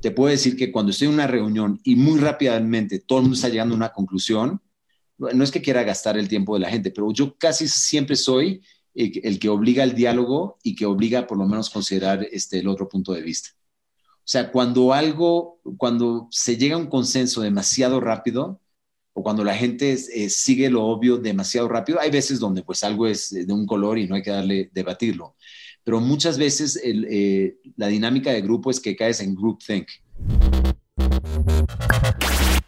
Te puedo decir que cuando estoy en una reunión y muy rápidamente todo el mundo está llegando a una conclusión, no es que quiera gastar el tiempo de la gente, pero yo casi siempre soy el que obliga el diálogo y que obliga por lo menos considerar este, el otro punto de vista. O sea, cuando algo, cuando se llega a un consenso demasiado rápido, o cuando la gente eh, sigue lo obvio demasiado rápido, hay veces donde pues algo es de un color y no hay que darle, debatirlo. Pero muchas veces eh, la dinámica de grupo es que caes en groupthink.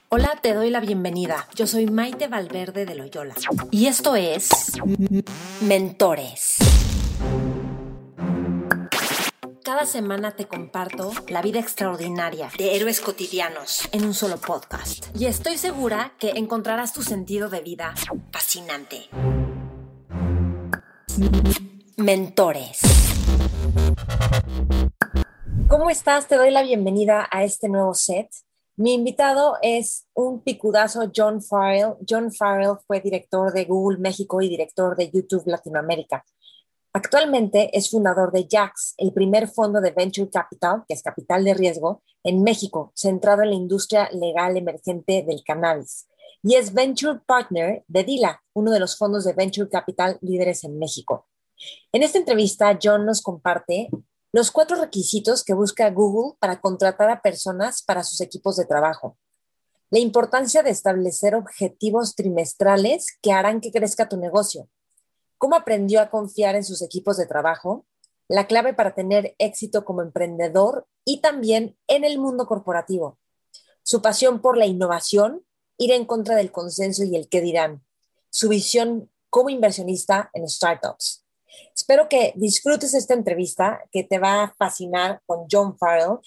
Hola, te doy la bienvenida. Yo soy Maite Valverde de Loyola. Y esto es Mentores. Cada semana te comparto la vida extraordinaria de héroes cotidianos en un solo podcast. Y estoy segura que encontrarás tu sentido de vida fascinante. Mentores. ¿Cómo estás? Te doy la bienvenida a este nuevo set. Mi invitado es un picudazo John Farrell. John Farrell fue director de Google México y director de YouTube Latinoamérica. Actualmente es fundador de JAX, el primer fondo de Venture Capital, que es capital de riesgo, en México, centrado en la industria legal emergente del cannabis. Y es Venture Partner de DILA, uno de los fondos de Venture Capital líderes en México. En esta entrevista, John nos comparte los cuatro requisitos que busca Google para contratar a personas para sus equipos de trabajo. La importancia de establecer objetivos trimestrales que harán que crezca tu negocio cómo aprendió a confiar en sus equipos de trabajo, la clave para tener éxito como emprendedor y también en el mundo corporativo, su pasión por la innovación, ir en contra del consenso y el qué dirán, su visión como inversionista en startups. Espero que disfrutes esta entrevista que te va a fascinar con John Farrell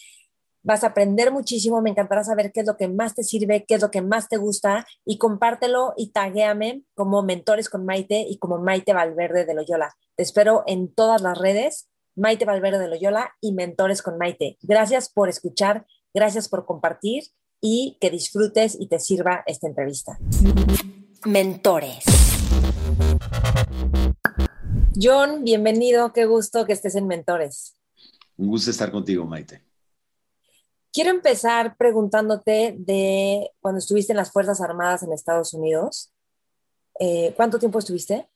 Vas a aprender muchísimo, me encantará saber qué es lo que más te sirve, qué es lo que más te gusta y compártelo y taguéame como Mentores con Maite y como Maite Valverde de Loyola. Te espero en todas las redes, Maite Valverde de Loyola y Mentores con Maite. Gracias por escuchar, gracias por compartir y que disfrutes y te sirva esta entrevista. Mentores. John, bienvenido, qué gusto que estés en Mentores. Un gusto estar contigo, Maite. Quiero empezar preguntándote de cuando estuviste en las Fuerzas Armadas en Estados Unidos. Eh, ¿Cuánto tiempo estuviste?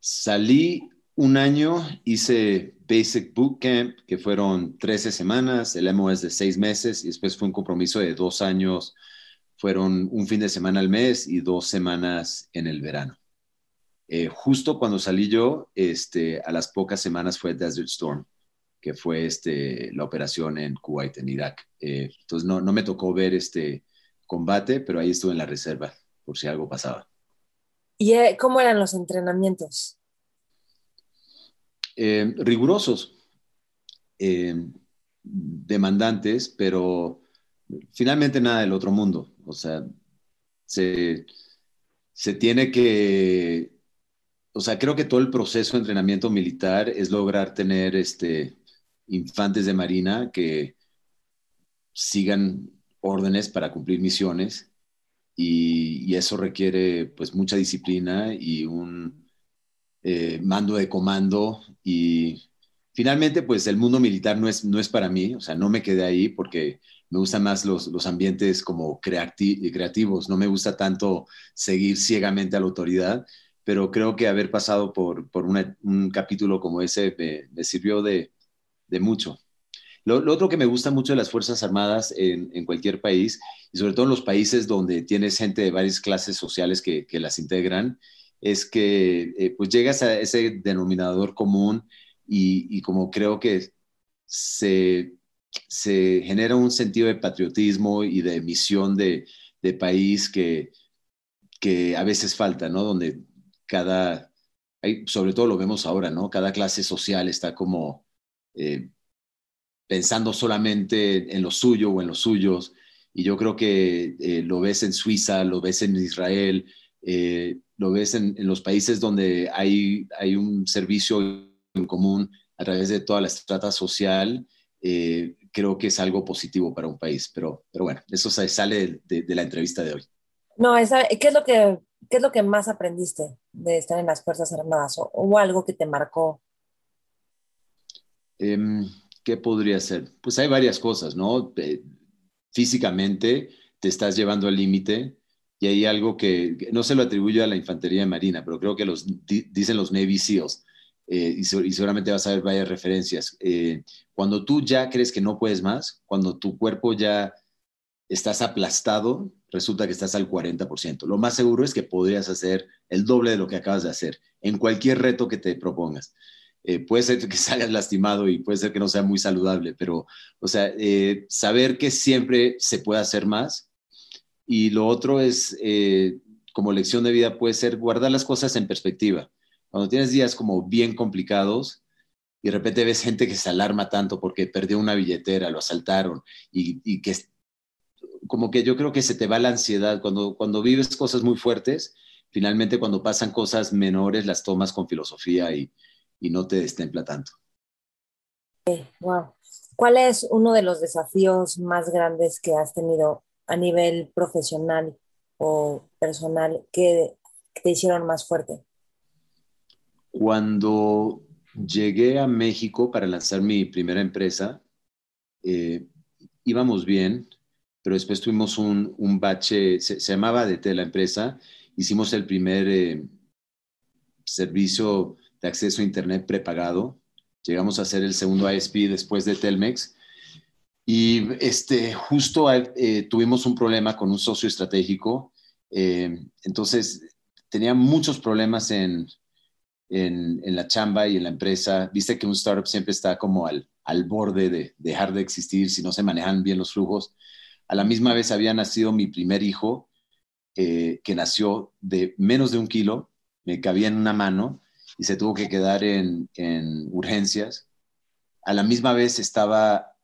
Salí un año, hice Basic Bootcamp, que fueron 13 semanas, el MOS de seis meses, y después fue un compromiso de dos años, fueron un fin de semana al mes y dos semanas en el verano. Eh, justo cuando salí yo, este, a las pocas semanas fue Desert Storm que fue este, la operación en Kuwait, en Irak. Eh, entonces no, no, me tocó ver este combate, pero ahí estuve en la reserva por si algo pasaba. ¿Y eh, cómo eran los entrenamientos? Eh, rigurosos, demandantes, pero finalmente nada del otro mundo. O sea, se, se tiene que, o sea, creo que todo el proceso de entrenamiento militar es lograr tener este, infantes de marina que sigan órdenes para cumplir misiones y, eso requiere pues mucha disciplina y un eh, mando de comando y finalmente pues el mundo militar no es, no es para mí, o sea, no me quedé ahí porque me gustan más los, los ambientes como creativos, no me gusta tanto seguir ciegamente a la autoridad, pero creo que haber pasado por, por un capítulo como ese me sirvió de, de mucho. Lo, otro que me gusta mucho de las Fuerzas Armadas en, cualquier país, y sobre todo en los países donde tienes gente de varias clases sociales que, las integran, es que eh, pues llegas a ese denominador común y, como creo que se, genera un sentido de patriotismo y de misión de, país que, que a veces falta, ¿no? Donde cada, sobre todo lo vemos ahora, ¿no? Cada clase social está como eh, pensando solamente en lo suyo o en los suyos. Y yo creo que eh, lo ves en Suiza, lo ves en Israel, eh, lo ves en, los países donde hay, un servicio en común a través de toda la estrata social. creo que es algo positivo para un país. Pero bueno, eso sale de, la entrevista de hoy. No, ¿qué, es lo que, ¿qué es lo que más aprendiste de estar en las Fuerzas Armadas? ¿O algo que te marcó Em, ¿qué podría ser? Pues hay varias cosas, ¿no? físicamente te estás llevando al límite y hay algo que, no se lo atribuyo a la infantería marina, pero creo que los dicen los Navy SEALs. Eh, y, seguramente vas a ver varias referencias. Eh, cuando tú ya crees que no puedes más, cuando tu cuerpo ya estás aplastado, resulta que estás al 40%. Lo más seguro es que podrías hacer el doble de lo que acabas de hacer en cualquier reto que te propongas. Eh, puede ser que salgas lastimado y puede ser que no sea muy saludable, pero, o sea, saber que siempre se puede hacer más. Y lo otro es, como lección de vida, puede ser guardar las cosas en perspectiva cuando tienes días como bien complicados y de repente ves gente que se alarma tanto porque perdió una billetera, lo asaltaron y, que como que yo creo que se te va la ansiedad cuando, cuando vives cosas muy fuertes, finalmente cuando pasan cosas menores las tomas con filosofía y, y no te destempla tanto. Wow. ¿Cuál es uno de los desafíos más grandes que has tenido a nivel profesional o personal que te hicieron más fuerte? Cuando llegué a México para lanzar mi primera empresa, eh, íbamos bien, pero después tuvimos un, bache, se, llamaba DT la empresa, hicimos el primer eh, servicio de acceso a Internet prepagado, llegamos a hacer el segundo ISP después de Telmex, y este, justo eh, tuvimos un problema con un socio estratégico, entonces tenía muchos problemas en en, la chamba y en la empresa. Viste que un startup siempre está como al, al borde de dejar de existir si no se manejan bien los flujos. A la misma vez había nacido mi primer hijo, eh, que nació de menos de un kilo, me cabía en una mano y se tuvo que quedar en, en urgencias. A la misma vez estaba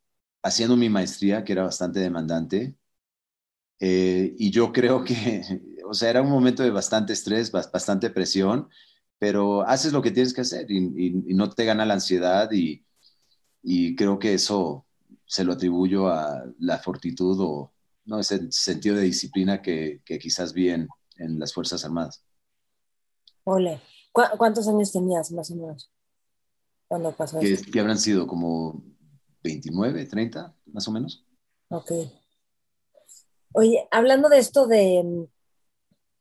haciendo mi maestría, que era bastante demandante, eh, y yo creo que, o sea, era un momento de bastante estrés, bastante presión, pero haces lo que tienes que hacer y, no te gana la ansiedad y, creo que eso se lo atribuyo a la fortitud o ¿no? ese sentido de disciplina que, quizás vi en, las Fuerzas Armadas. Ole, ¿cuántos años tenías más o menos cuando pasó que, Que habrán sido como 29, 30, más o menos. Ok. Oye, hablando de esto de,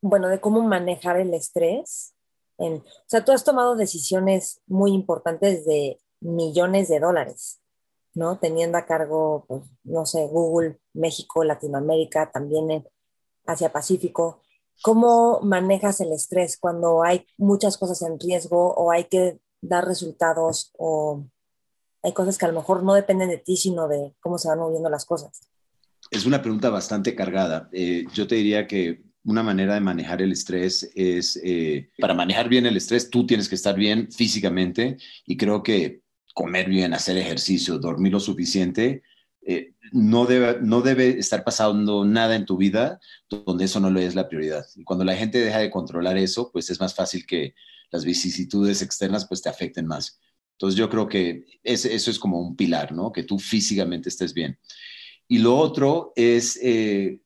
bueno, de cómo manejar el estrés, o sea, tú has tomado decisiones muy importantes de millones de dólares, ¿no? Teniendo a cargo, pues, no sé, Google, México, Latinoamérica, también Asia Pacífico. ¿Cómo manejas el estrés cuando hay muchas cosas en riesgo o hay que dar resultados o hay cosas que a lo mejor no dependen de ti, sino de cómo se van moviendo las cosas? Es una pregunta bastante cargada. Eh, yo te diría que una manera de manejar el estrés es, eh, para manejar bien el estrés, tú tienes que estar bien físicamente y creo que comer bien, hacer ejercicio, dormir lo suficiente, eh, no, debe, no debe estar pasando nada en tu vida donde eso no le es la prioridad. Y cuando la gente deja de controlar eso, pues es más fácil que las vicisitudes externas pues te afecten más. Entonces yo creo que eso es como un pilar, ¿no? Que tú físicamente estés bien. Y lo otro es eh,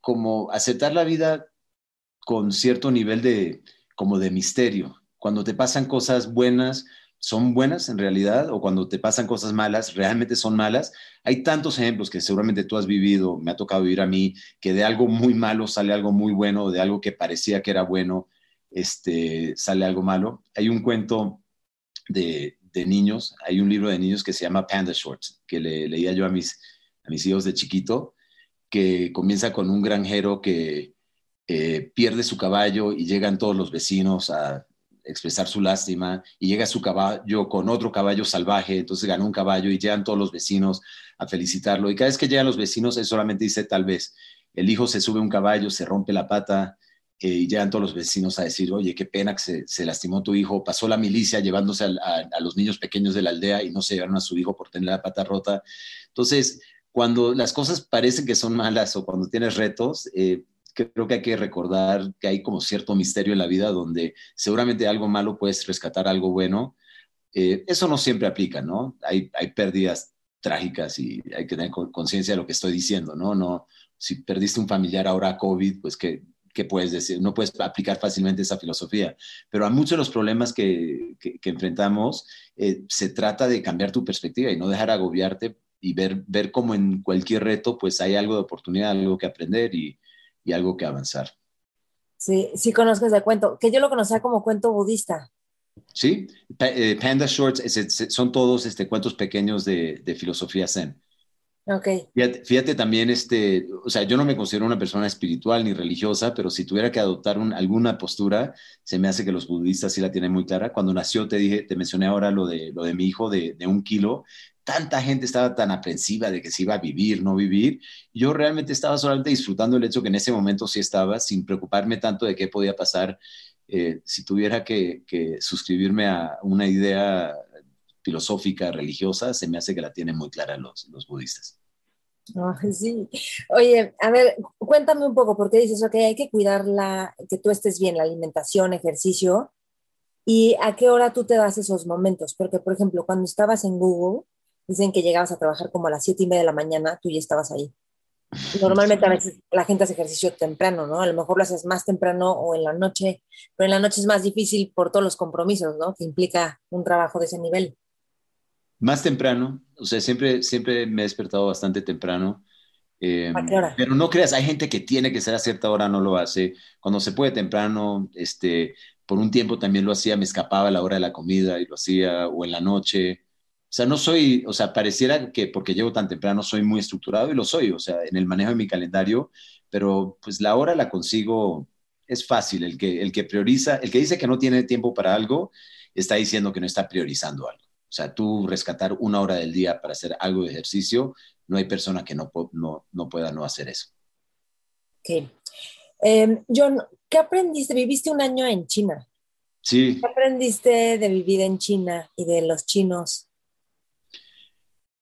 como aceptar la vida con cierto nivel de, como de misterio. Cuando te pasan cosas buenas, son buenas en realidad, o cuando te pasan cosas malas, realmente son malas. Hay tantos ejemplos que seguramente tú has vivido, me ha tocado vivir a mí, que de algo muy malo sale algo muy bueno, de algo que parecía que era bueno, este, sale algo malo. Hay un cuento de, niños, hay un libro de niños que se llama Panda Shorts, que le, leía yo a mis, a mis hijos de chiquito, que comienza con un granjero que pierde su caballo y llegan todos los vecinos a expresar su lástima y llega su caballo con otro caballo salvaje, entonces gana un caballo y llegan todos los vecinos a felicitarlo. Y cada vez que llegan los vecinos él solamente dice tal vez, el hijo se sube a un caballo, se rompe la pata eh, y llegan todos los vecinos a decir, oye, qué pena que se, lastimó tu hijo, pasó la milicia llevándose a, los niños pequeños de la aldea y no se llevaron a su hijo por tener la pata rota. Entonces, cuando las cosas parecen que son malas o cuando tienes retos, eh, creo que hay que recordar que hay como cierto misterio en la vida donde seguramente algo malo puedes rescatar algo bueno. Eh, eso no siempre aplica, ¿no? Hay, hay pérdidas trágicas y hay que tener conciencia de lo que estoy diciendo, ¿no? No, si perdiste un familiar ahora a COVID, pues que ¿qué puedes decir? No puedes aplicar fácilmente esa filosofía, pero a muchos de los problemas que, enfrentamos eh, se trata de cambiar tu perspectiva y no dejar agobiarte y ver, ver cómo en cualquier reto pues hay algo de oportunidad, algo que aprender y, y algo que avanzar. Sí, sí conozco ese cuento, que yo lo conocía como cuento budista. Sí, eh, Panda Shorts son todos este, cuentos pequeños de, de filosofía zen. Okay. Fíjate, también, este, o sea, yo no me considero una persona espiritual ni religiosa, pero si tuviera que adoptar alguna postura, se me hace que los budistas sí la tienen muy clara. Cuando nació, te dije, te mencioné ahora lo de, lo de mi hijo de, de un kilo. Tanta gente estaba tan aprensiva de que se iba a vivir, no vivir. Yo realmente estaba solamente disfrutando el hecho que en ese momento sí estaba, sin preocuparme tanto de qué podía pasar eh, si tuviera que, que suscribirme a una idea filosófica, religiosa, se me hace que la tienen muy clara los, los budistas. sí. Oye, a ver, cuéntame un poco, porque dices, ok, hay que cuidarla, que tú estés bien, la alimentación, ejercicio, y a qué hora tú te das esos momentos, porque, por ejemplo, cuando estabas en Google, dicen que llegabas a trabajar como a las siete y media de la mañana, tú ya estabas ahí. Normalmente a veces la gente hace ejercicio temprano, ¿no? A lo mejor lo haces más temprano o en la noche, pero en la noche es más difícil por todos los compromisos, ¿no? Que implica un trabajo de ese nivel. Más temprano, o sea, siempre, siempre me he despertado bastante temprano. Em, ¿A qué hora? Pero no creas, hay gente que tiene que ser a cierta hora, no lo hace. Cuando se puede temprano, este, por un tiempo también lo hacía, me escapaba a la hora de la comida y lo hacía, o en la noche. O sea, no soy, o sea, pareciera que porque llego tan temprano soy muy estructurado y lo soy, o sea, en el manejo de mi calendario, pero pues la hora la consigo, es fácil. El que, el que prioriza, el que dice que no tiene tiempo para algo, está diciendo que no está priorizando algo. O sea, tú rescatar una hora del día para hacer algo de ejercicio, no hay persona que no, no, no pueda no hacer eso. Ok. Em, John, ¿qué aprendiste? Viviste un año en China. Sí. ¿Qué aprendiste de vivir en China y de los chinos?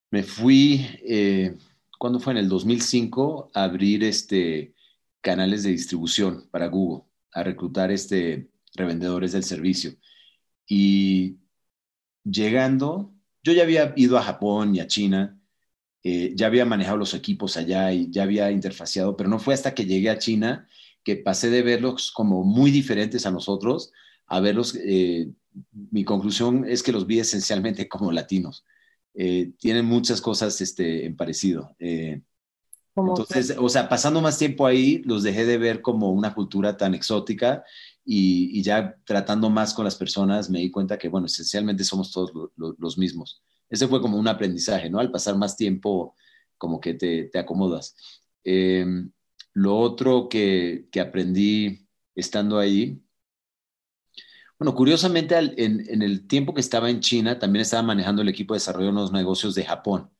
Me fui, eh, ¿cuándo fue? En el 2005 a abrir este, canales de distribución para Google, a reclutar este, revendedores del servicio. Y llegando, yo ya había ido a Japón y a China, eh, ya había manejado los equipos allá y ya había interfaciado, pero no fue hasta que llegué a China que pasé de verlos como muy diferentes a nosotros a verlos. Eh, mi conclusión es que los vi esencialmente como latinos. Eh, tienen muchas cosas este, en parecido. entonces, o sea, pasando más tiempo ahí, los dejé de ver como una cultura tan exótica y, ya tratando más con las personas me di cuenta que, bueno, esencialmente somos todos los mismos. Ese fue como un aprendizaje, ¿no? Al pasar más tiempo, como que te, te acomodas. Em, lo otro que, que, aprendí estando ahí, bueno, curiosamente en, en, el tiempo que estaba en China, también estaba manejando el equipo de desarrollo de los negocios de Japón.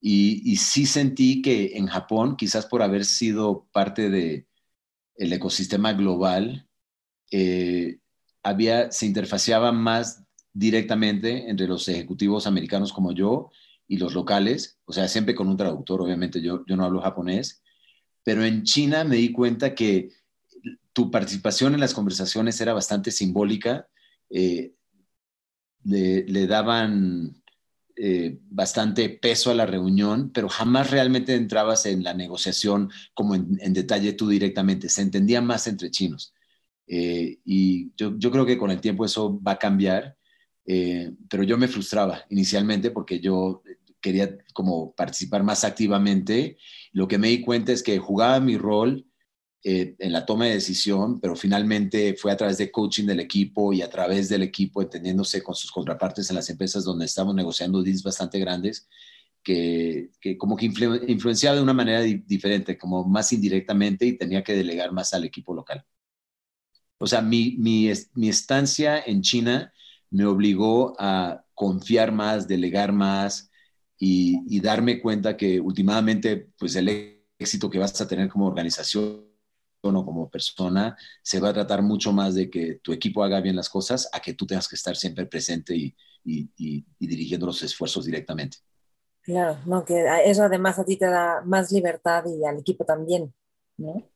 Y, y sí sentí que en Japón, quizás por haber sido parte de el ecosistema global, eh, había, se interfaceaba más directamente entre los ejecutivos americanos como yo y los locales, o sea, siempre con un traductor, obviamente yo, yo no hablo japonés, pero en China me di cuenta que tu participación en las conversaciones era bastante simbólica, eh, le, daban eh, bastante peso a la reunión, pero jamás realmente entrabas en la negociación como en, en detalle tú directamente, se entendía más entre chinos. Eh, y yo, creo que con el tiempo eso va a cambiar, eh, pero yo me frustraba inicialmente porque yo quería como participar más activamente. Lo que me di cuenta es que jugaba mi rol eh, en la toma de decisión, pero finalmente fue a través de coaching del equipo y a través del equipo entendiéndose con sus contrapartes en las empresas donde estamos negociando deals bastante grandes, que, que como que influenciaba de una manera diferente, como más indirectamente y tenía que delegar más al equipo local. O sea, mi, mi, mi estancia en China me obligó a confiar más, delegar más y, darme cuenta que últimamente, pues el éxito que vas a tener como organización o como persona se va a tratar mucho más de que tu equipo haga bien las cosas a que tú tengas que estar siempre presente y, y, y, dirigiendo los esfuerzos directamente. Claro, no, que eso además a ti te da más libertad y al equipo también, ¿no?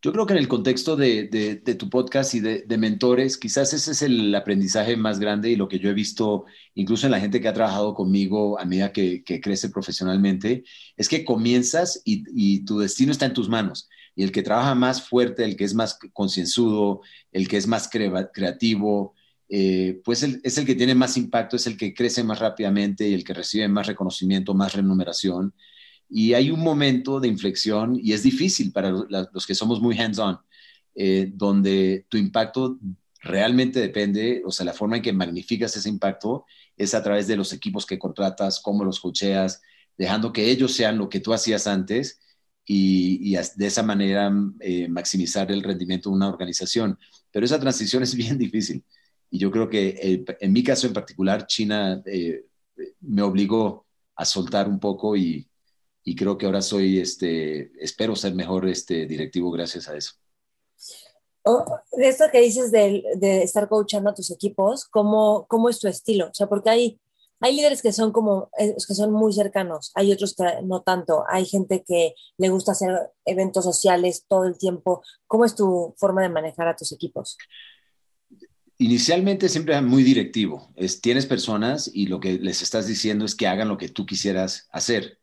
Yo creo que en el contexto de, tu podcast y de, mentores, quizás ese es el aprendizaje más grande y lo que yo he visto incluso en la gente que ha trabajado conmigo a medida que, crece profesionalmente, es que comienzas y, y, tu destino está en tus manos. Y el que trabaja más fuerte, el que es más concienzudo, el que es más creativo, eh, pues es el que tiene más impacto, es el que crece más rápidamente y el que recibe más reconocimiento, más remuneración. Y hay un momento de inflexión y es difícil para los que somos muy hands-on, eh, donde tu impacto realmente depende, o sea, la forma en que magnificas ese impacto es a través de los equipos que contratas, cómo los cocheas, dejando que ellos sean lo que tú hacías antes y, de esa manera eh, maximizar el rendimiento de una organización. Pero esa transición es bien difícil. Y yo creo que eh, en mi caso en particular, China me obligó a soltar un poco y, creo que ahora soy, este, espero ser mejor este, directivo gracias a eso. Oh, de esto que dices de, de, estar coachando a tus equipos, ¿cómo, ¿cómo es tu estilo? O sea, porque hay hay líderes que son como, que son muy cercanos, hay otros que no tanto, hay gente que le gusta hacer eventos sociales todo el tiempo. ¿Cómo es tu forma de manejar a tus equipos? Inicialmente siempre es muy directivo. Es, tienes personas y lo que les estás diciendo es que hagan lo que tú quisieras hacer.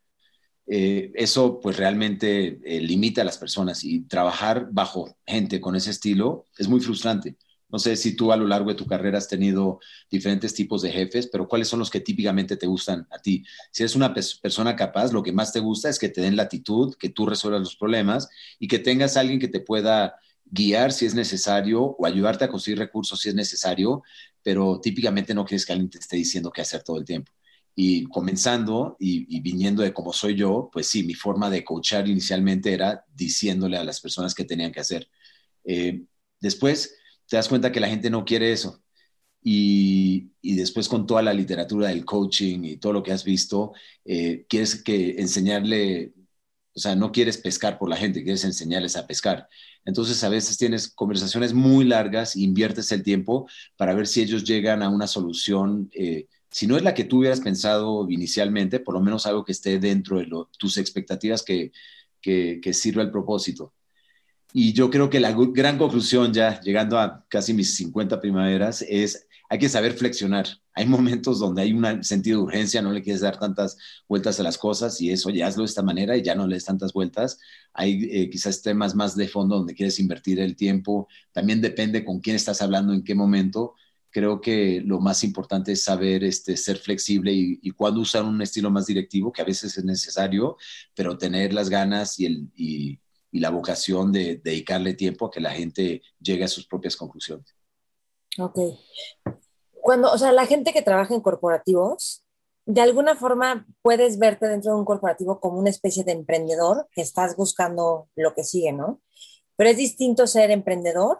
Eh, eso pues realmente eh, limita a las personas y trabajar bajo gente con ese estilo es muy frustrante no sé si tú a lo largo de tu carrera has tenido diferentes tipos de jefes, pero ¿cuáles son los que típicamente te gustan a ti? Si eres una persona capaz, lo que más te gusta es que te den latitud, que tú resuelvas los problemas y que tengas alguien que te pueda guiar si es necesario o ayudarte a conseguir recursos si es necesario, pero típicamente no quieres que alguien te esté diciendo qué hacer todo el tiempo. Y comenzando y, viniendo de cómo soy yo, pues sí, mi forma de coachar inicialmente era diciéndole a las personas qué tenían que hacer. Eh, después, te das cuenta que la gente no quiere eso. Y, después con toda la literatura del coaching y todo lo que has visto, eh, quieres que enseñarle, o sea, no quieres pescar por la gente, quieres enseñarles a pescar. Entonces a veces tienes conversaciones muy largas, inviertes el tiempo para ver si ellos llegan a una solución. Eh, si no es la que tú hubieras pensado inicialmente, por lo menos algo que esté dentro de tus expectativas que, sirva el propósito. Y yo creo que la gran conclusión ya, llegando a casi mis 50 primaveras, es hay que saber flexionar. Hay momentos donde hay un sentido de urgencia, no le quieres dar tantas vueltas a las cosas y eso ya hazlo de esta manera y ya no le des tantas vueltas. Hay eh, quizás temas más de fondo donde quieres invertir el tiempo. También depende con quién estás hablando, en qué momento. Creo que lo más importante es saber este, ser flexible y, y cuándo usar un estilo más directivo, que a veces es necesario, pero tener las ganas y, el, y, la vocación de dedicarle tiempo a que la gente llegue a sus propias conclusiones. Ok. Cuando, o sea, la gente que trabaja en corporativos, de alguna forma puedes verte dentro de un corporativo como una especie de emprendedor que estás buscando lo que sigue, ¿no? Pero es distinto ser emprendedor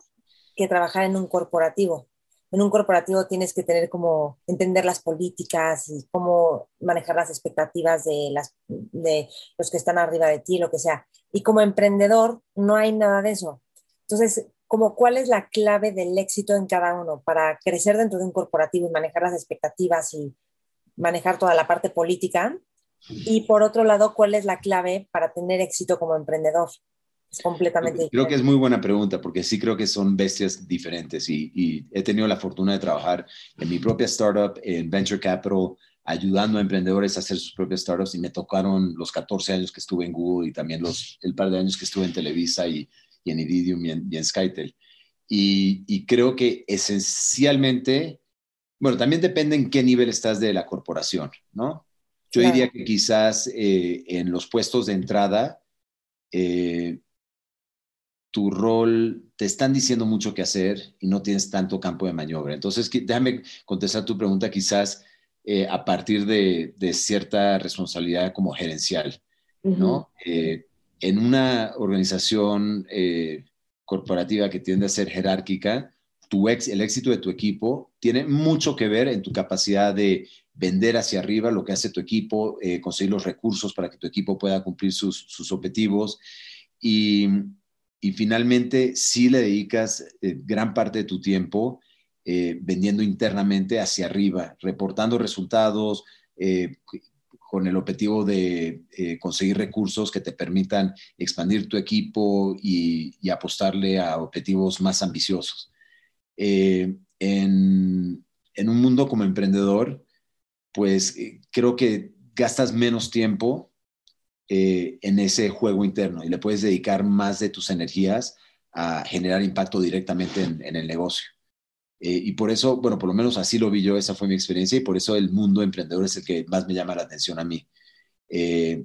que trabajar en un corporativo en un corporativo tienes que tener como entender las políticas y cómo manejar las expectativas de, los que están arriba de ti, lo que sea. Y como emprendedor no hay nada de eso. Entonces, como cuál es la clave del éxito en cada uno para crecer dentro de un corporativo y manejar las expectativas y manejar toda la parte política. Y por otro lado, ¿cuál es la clave para tener éxito como emprendedor? Completamente creo, que es muy buena pregunta porque sí creo que son bestias diferentes y, he tenido la fortuna de trabajar en mi propia startup, en Venture Capital, ayudando a emprendedores a hacer sus propias startups y me tocaron los 14 años que estuve en Google y también los, el par de años que estuve en Televisa y, en Iridium y en, Skytel. Y, creo que esencialmente, bueno, también depende en qué nivel estás de la corporación, ¿no? Yo diría que quizás eh, en los puestos de entrada, eh, tu rol, te están diciendo mucho que hacer y no tienes tanto campo de maniobra. Entonces, déjame contestar tu pregunta quizás eh, a partir de, cierta responsabilidad como gerencial, ¿no? Eh, en una organización eh, corporativa que tiende a ser jerárquica, tu ex, el éxito de tu equipo tiene mucho que ver en tu capacidad de vender hacia arriba lo que hace tu equipo, conseguir los recursos para que tu equipo pueda cumplir sus, sus objetivos. Y, y finalmente sí le dedicas eh, gran parte de tu tiempo eh, vendiendo internamente hacia arriba, reportando resultados eh, con el objetivo de conseguir recursos que te permitan expandir tu equipo y, apostarle a objetivos más ambiciosos. En, en, un mundo como emprendedor, pues creo que gastas menos tiempo eh, en ese juego interno y le puedes dedicar más de tus energías a generar impacto directamente en, el negocio. Eh, y por eso, bueno, por lo menos así lo vi yo, esa fue mi experiencia y por eso el mundo emprendedor es el que más me llama la atención a mí. Eh,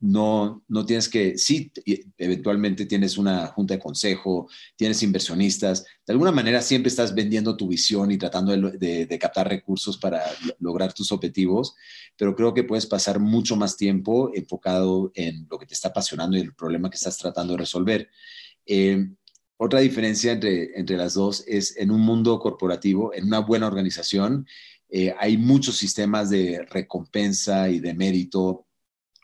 no, no tienes que, sí, eventualmente tienes una junta de consejo, tienes inversionistas, de alguna manera siempre estás vendiendo tu visión y tratando de, captar recursos para lograr tus objetivos, pero creo que puedes pasar mucho más tiempo enfocado en lo que te está apasionando y el problema que estás tratando de resolver. Eh, otra diferencia entre, entre las dos es en un mundo corporativo, en una buena organización, eh, hay muchos sistemas de recompensa y de mérito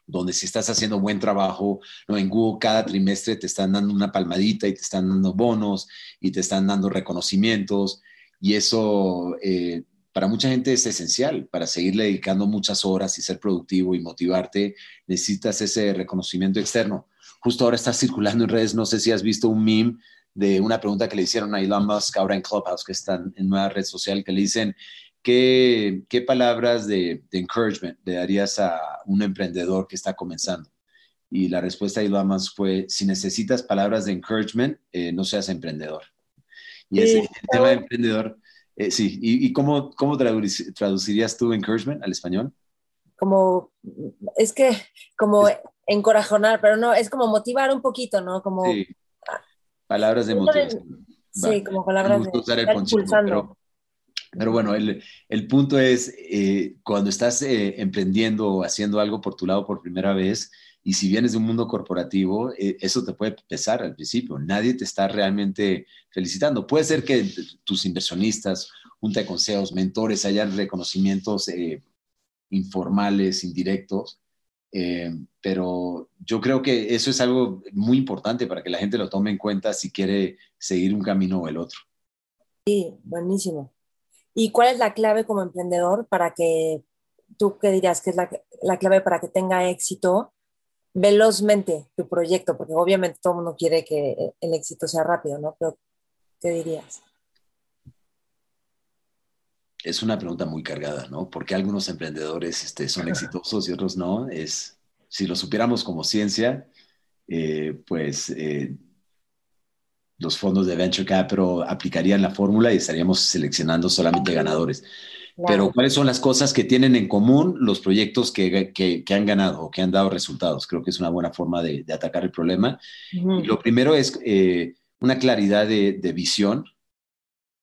donde si estás haciendo buen trabajo, en Google cada trimestre te están dando una palmadita y te están dando bonos y te están dando reconocimientos. Y eso eh, para mucha gente es esencial. Para seguirle dedicando muchas horas y ser productivo y motivarte, necesitas ese reconocimiento externo. Justo ahora está circulando en redes, no sé si has visto un meme de una pregunta que le hicieron a Elon Musk ahora en Clubhouse, que está en una red social, que le dicen, ¿qué, palabras de, encouragement le darías a un emprendedor que está comenzando? Y la respuesta de Elon fue, si necesitas palabras de encouragement, eh, no seas emprendedor. Y ese el tema de emprendedor, eh, sí. ¿Y, cómo, cómo traducirías tú encouragement al español? Como, es que, como encorajonar, pero no, es como motivar un poquito, ¿no? Como... Palabras de motivación. Sí, como palabras de... Pero, pero bueno, el, el punto es, eh, cuando estás eh, emprendiendo o haciendo algo por tu lado por primera vez, y si vienes de un mundo corporativo, eh, eso te puede pesar al principio. Nadie te está realmente felicitando. Puede ser que tus inversionistas, junta de consejos, mentores, hayan reconocimientos informales, indirectos, pero yo creo que eso es algo muy importante para que la gente lo tome en cuenta si quiere seguir un camino o el otro. Sí, buenísimo. ¿Y cuál es la clave como emprendedor para que tú qué dirías que es la, la clave para que tenga éxito velozmente tu proyecto? Porque obviamente todo el mundo quiere que el éxito sea rápido, ¿no? Pero ¿qué dirías? Es una pregunta muy cargada, ¿no? Porque algunos emprendedores este, son exitosos y otros no. Es, si lo supiéramos como ciencia, eh, pues eh, los fondos de venture capital aplicarían la fórmula y estaríamos seleccionando solamente ganadores. Pero ¿cuáles son las cosas que tienen en común los proyectos que, que, han ganado o que han dado resultados? Creo que es una buena forma de, atacar el problema. lo primero es eh, una claridad de, visión.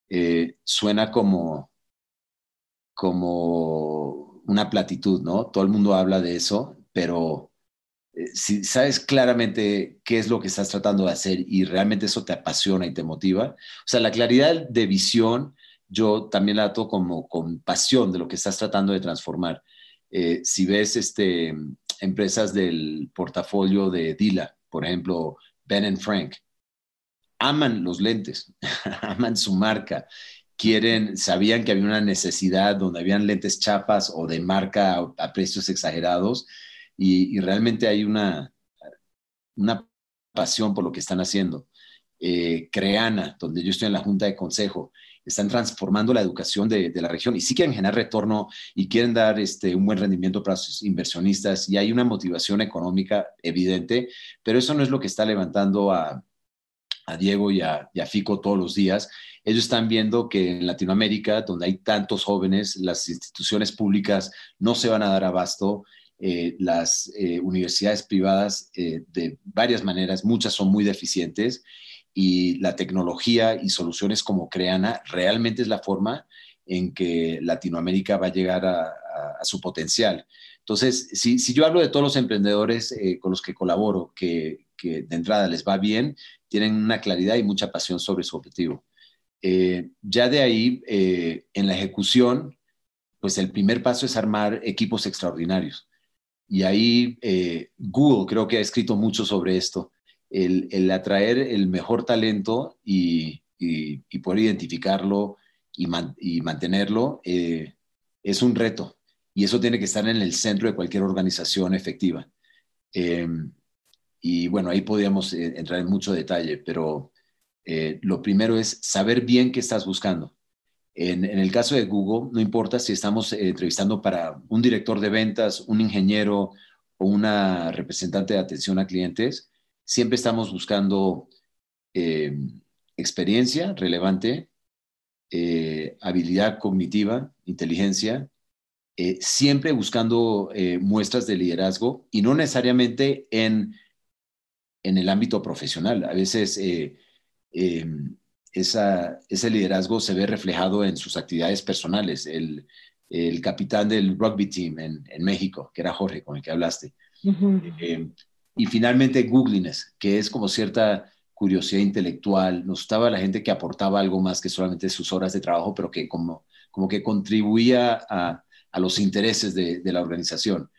Eh, suena como, como una platitud, ¿no? Todo el mundo habla de eso, pero si sabes claramente qué es lo que estás tratando de hacer y realmente eso te apasiona y te motiva, o sea, la claridad de visión yo también la ato como con pasión de lo que estás tratando de transformar. Eh, si ves este, empresas del portafolio de Dila, por ejemplo, Ben Frank, aman los lentes, aman su marca, quieren, sabían que había una necesidad donde habían lentes chapas o de marca a precios exagerados y, realmente hay una, una pasión por lo que están haciendo. Eh, Creana, donde yo estoy en la Junta de Consejo, están transformando la educación de, la región y sí quieren generar retorno y quieren dar este, un buen rendimiento para sus inversionistas y hay una motivación económica evidente, pero eso no es lo que está levantando a, Diego y a, y a, Fico todos los días. Ellos están viendo que en Latinoamérica, donde hay tantos jóvenes, las instituciones públicas no se van a dar abasto eh, las eh, universidades privadas eh, de varias maneras, muchas son muy deficientes y la tecnología y soluciones como Creana realmente es la forma en que Latinoamérica va a llegar a, su potencial. Entonces, si, yo hablo de todos los emprendedores con los que colaboro, que, de entrada les va bien, tienen una claridad y mucha pasión sobre su objetivo. ya de ahí, en la ejecución, pues el primer paso es armar equipos extraordinarios. Y ahí eh, Google creo que ha escrito mucho sobre esto, el, atraer el mejor talento y, poder identificarlo y, mantenerlo eh, es un reto. Y eso tiene que estar en el centro de cualquier organización efectiva. Em, y bueno, ahí podríamos eh, entrar en mucho detalle, pero lo primero es saber bien qué estás buscando. En, el caso de Google, no importa si estamos eh, entrevistando para un director de ventas, un ingeniero o una representante de atención a clientes, siempre estamos buscando eh, experiencia relevante, eh, habilidad cognitiva, inteligencia, eh, siempre buscando muestras de liderazgo y no necesariamente en, en el ámbito profesional. A veces em, ese liderazgo se ve reflejado en sus actividades personales. El, el capitán del rugby team en, México, que era Jorge, con el que hablaste. Eh, y finalmente Googliness, que es como cierta curiosidad intelectual. Nos gustaba la gente que aportaba algo más que solamente sus horas de trabajo, pero que como, como que contribuía a, a los intereses de, de la organización.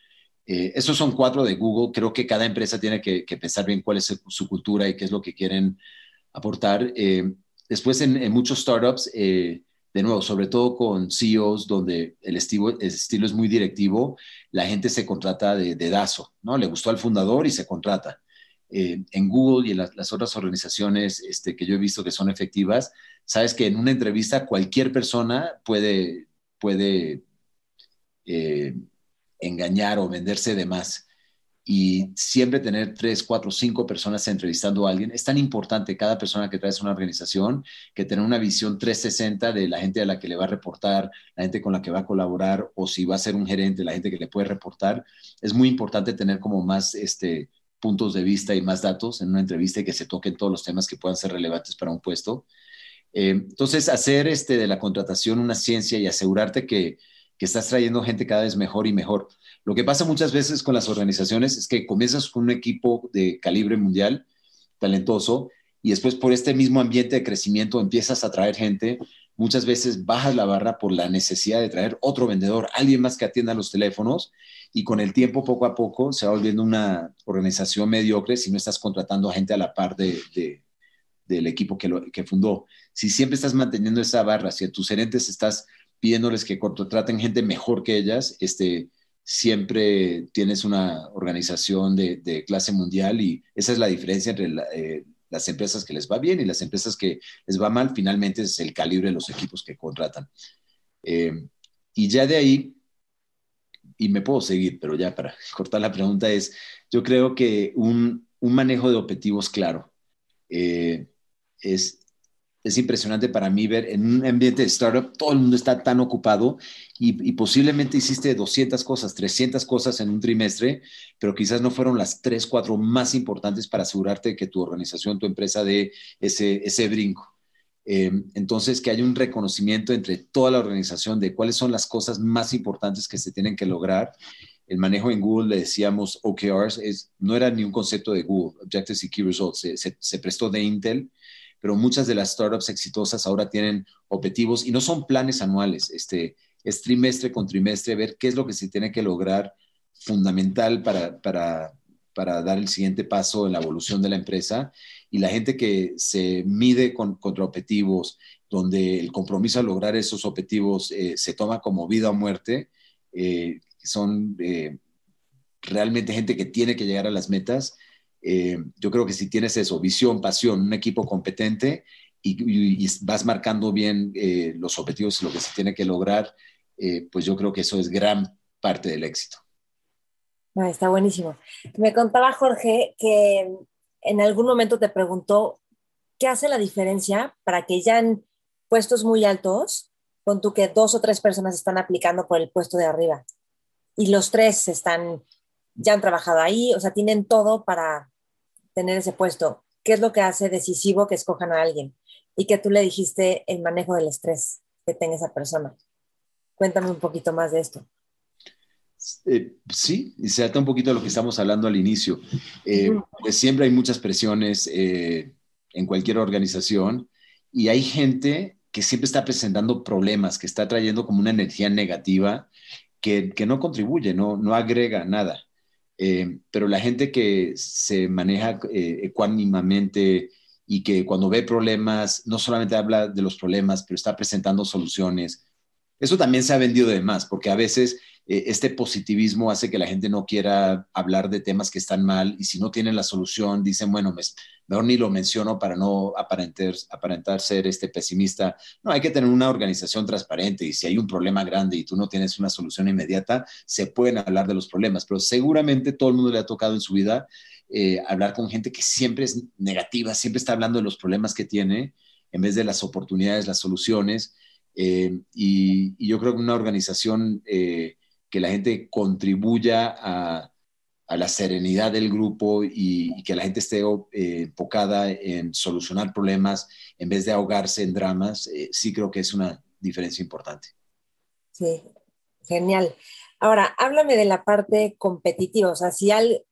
Eh, esos son cuatro de Google. Creo que cada empresa tiene que, pensar bien cuál es su cultura y qué es lo que quieren aportar. Eh, después, en, muchos startups, eh, de nuevo, sobre todo con CEOs donde el estilo, es muy directivo, la gente se contrata de dedazo, ¿no? Le gustó al fundador y se contrata. Eh, en Google y en las, otras organizaciones este, que yo he visto que son efectivas, sabes que en una entrevista cualquier persona puede, puede eh, engañar o venderse de más y siempre tener tres, cuatro, cinco personas entrevistando a alguien. Es tan importante cada persona que traes a una organización que tener una visión 360 de la gente a la que le va a reportar, la gente con la que va a colaborar o si va a ser un gerente, la gente que le puede reportar. Es muy importante tener como más este, puntos de vista y más datos en una entrevista y que se toquen todos los temas que puedan ser relevantes para un puesto. Eh, entonces, hacer este, de la contratación una ciencia y asegurarte que, que estás trayendo gente cada vez mejor y mejor. Lo que pasa muchas veces con las organizaciones es que comienzas con un equipo de calibre mundial, talentoso, y después por este mismo ambiente de crecimiento empiezas a traer gente, muchas veces bajas la barra por la necesidad de traer otro vendedor, alguien más que atienda los teléfonos, y con el tiempo, poco a poco, se va volviendo una organización mediocre si no estás contratando gente a la par de, del equipo que, lo, que fundó. Si siempre estás manteniendo esa barra, si a tus gerentes estás pidiéndoles que contraten gente mejor que ellas, este, siempre tienes una organización de, clase mundial y esa es la diferencia entre eh, las empresas que les va bien y las empresas que les va mal, finalmente es el calibre de los equipos que contratan. Eh, y ya de ahí, y me puedo seguir, pero ya para cortar la pregunta es, yo creo que un, manejo de objetivos claro eh, es, es impresionante para mí ver en un ambiente de startup, todo el mundo está tan ocupado y, posiblemente hiciste 200 cosas, 300 cosas en un trimestre, pero quizás no fueron las 3, 4 más importantes para asegurarte que tu organización, tu empresa dé ese, ese brinco. Eh, entonces, que haya un reconocimiento entre toda la organización de cuáles son las cosas más importantes que se tienen que lograr. El manejo en Google, le decíamos OKRs, es, no era ni un concepto de Google, Objectives y Key Results, se, se prestó de Intel pero muchas de las startups exitosas ahora tienen objetivos y no son planes anuales, este, es trimestre con trimestre, ver qué es lo que se tiene que lograr fundamental para, para, para dar el siguiente paso en la evolución de la empresa. Y la gente que se mide con, contra objetivos, donde el compromiso a lograr esos objetivos eh, se toma como vida o muerte, eh, son eh, realmente gente que tiene que llegar a las metas, eh, yo creo que si tienes eso, visión, pasión, un equipo competente y, vas marcando bien eh, los objetivos y lo que se tiene que lograr, eh, pues yo creo que eso es gran parte del éxito. Ah, está buenísimo. Me contaba Jorge que en algún momento te preguntó qué hace la diferencia para que ya en puestos muy altos, con tú que dos o tres personas están aplicando por el puesto de arriba y los tres están, ya han trabajado ahí, o sea, tienen todo para, tener ese puesto? ¿Qué es lo que hace decisivo que escojan a alguien? Y que tú le dijiste el manejo del estrés que tenga esa persona. Cuéntame un poquito más de esto. Eh, sí, y se trata un poquito de lo que estamos hablando al inicio. Eh, pues siempre hay muchas presiones eh, en cualquier organización y hay gente que siempre está presentando problemas, que está trayendo como una energía negativa que, que no contribuye, no, no agrega nada. Eh, pero la gente que se maneja eh, ecuánimamente y que cuando ve problemas, no solamente habla de los problemas, pero está presentando soluciones, eso también se ha vendido de más, porque a veces eh, este positivismo hace que la gente no quiera hablar de temas que están mal y si no tienen la solución, dicen, bueno, mejor ni lo menciono para no aparentar, aparentar ser este pesimista. No, hay que tener una organización transparente y si hay un problema grande y tú no tienes una solución inmediata, se pueden hablar de los problemas, pero seguramente todo el mundo le ha tocado en su vida eh, hablar con gente que siempre es negativa, siempre está hablando de los problemas que tiene en vez de las oportunidades, las soluciones. Eh, y, yo creo que una organización que la gente contribuya a, la serenidad del grupo y, que la gente esté eh, enfocada en solucionar problemas en vez de ahogarse en dramas, eh, sí creo que es una diferencia importante. Sí, genial. Ahora, háblame de la parte competitiva, o sea, si al,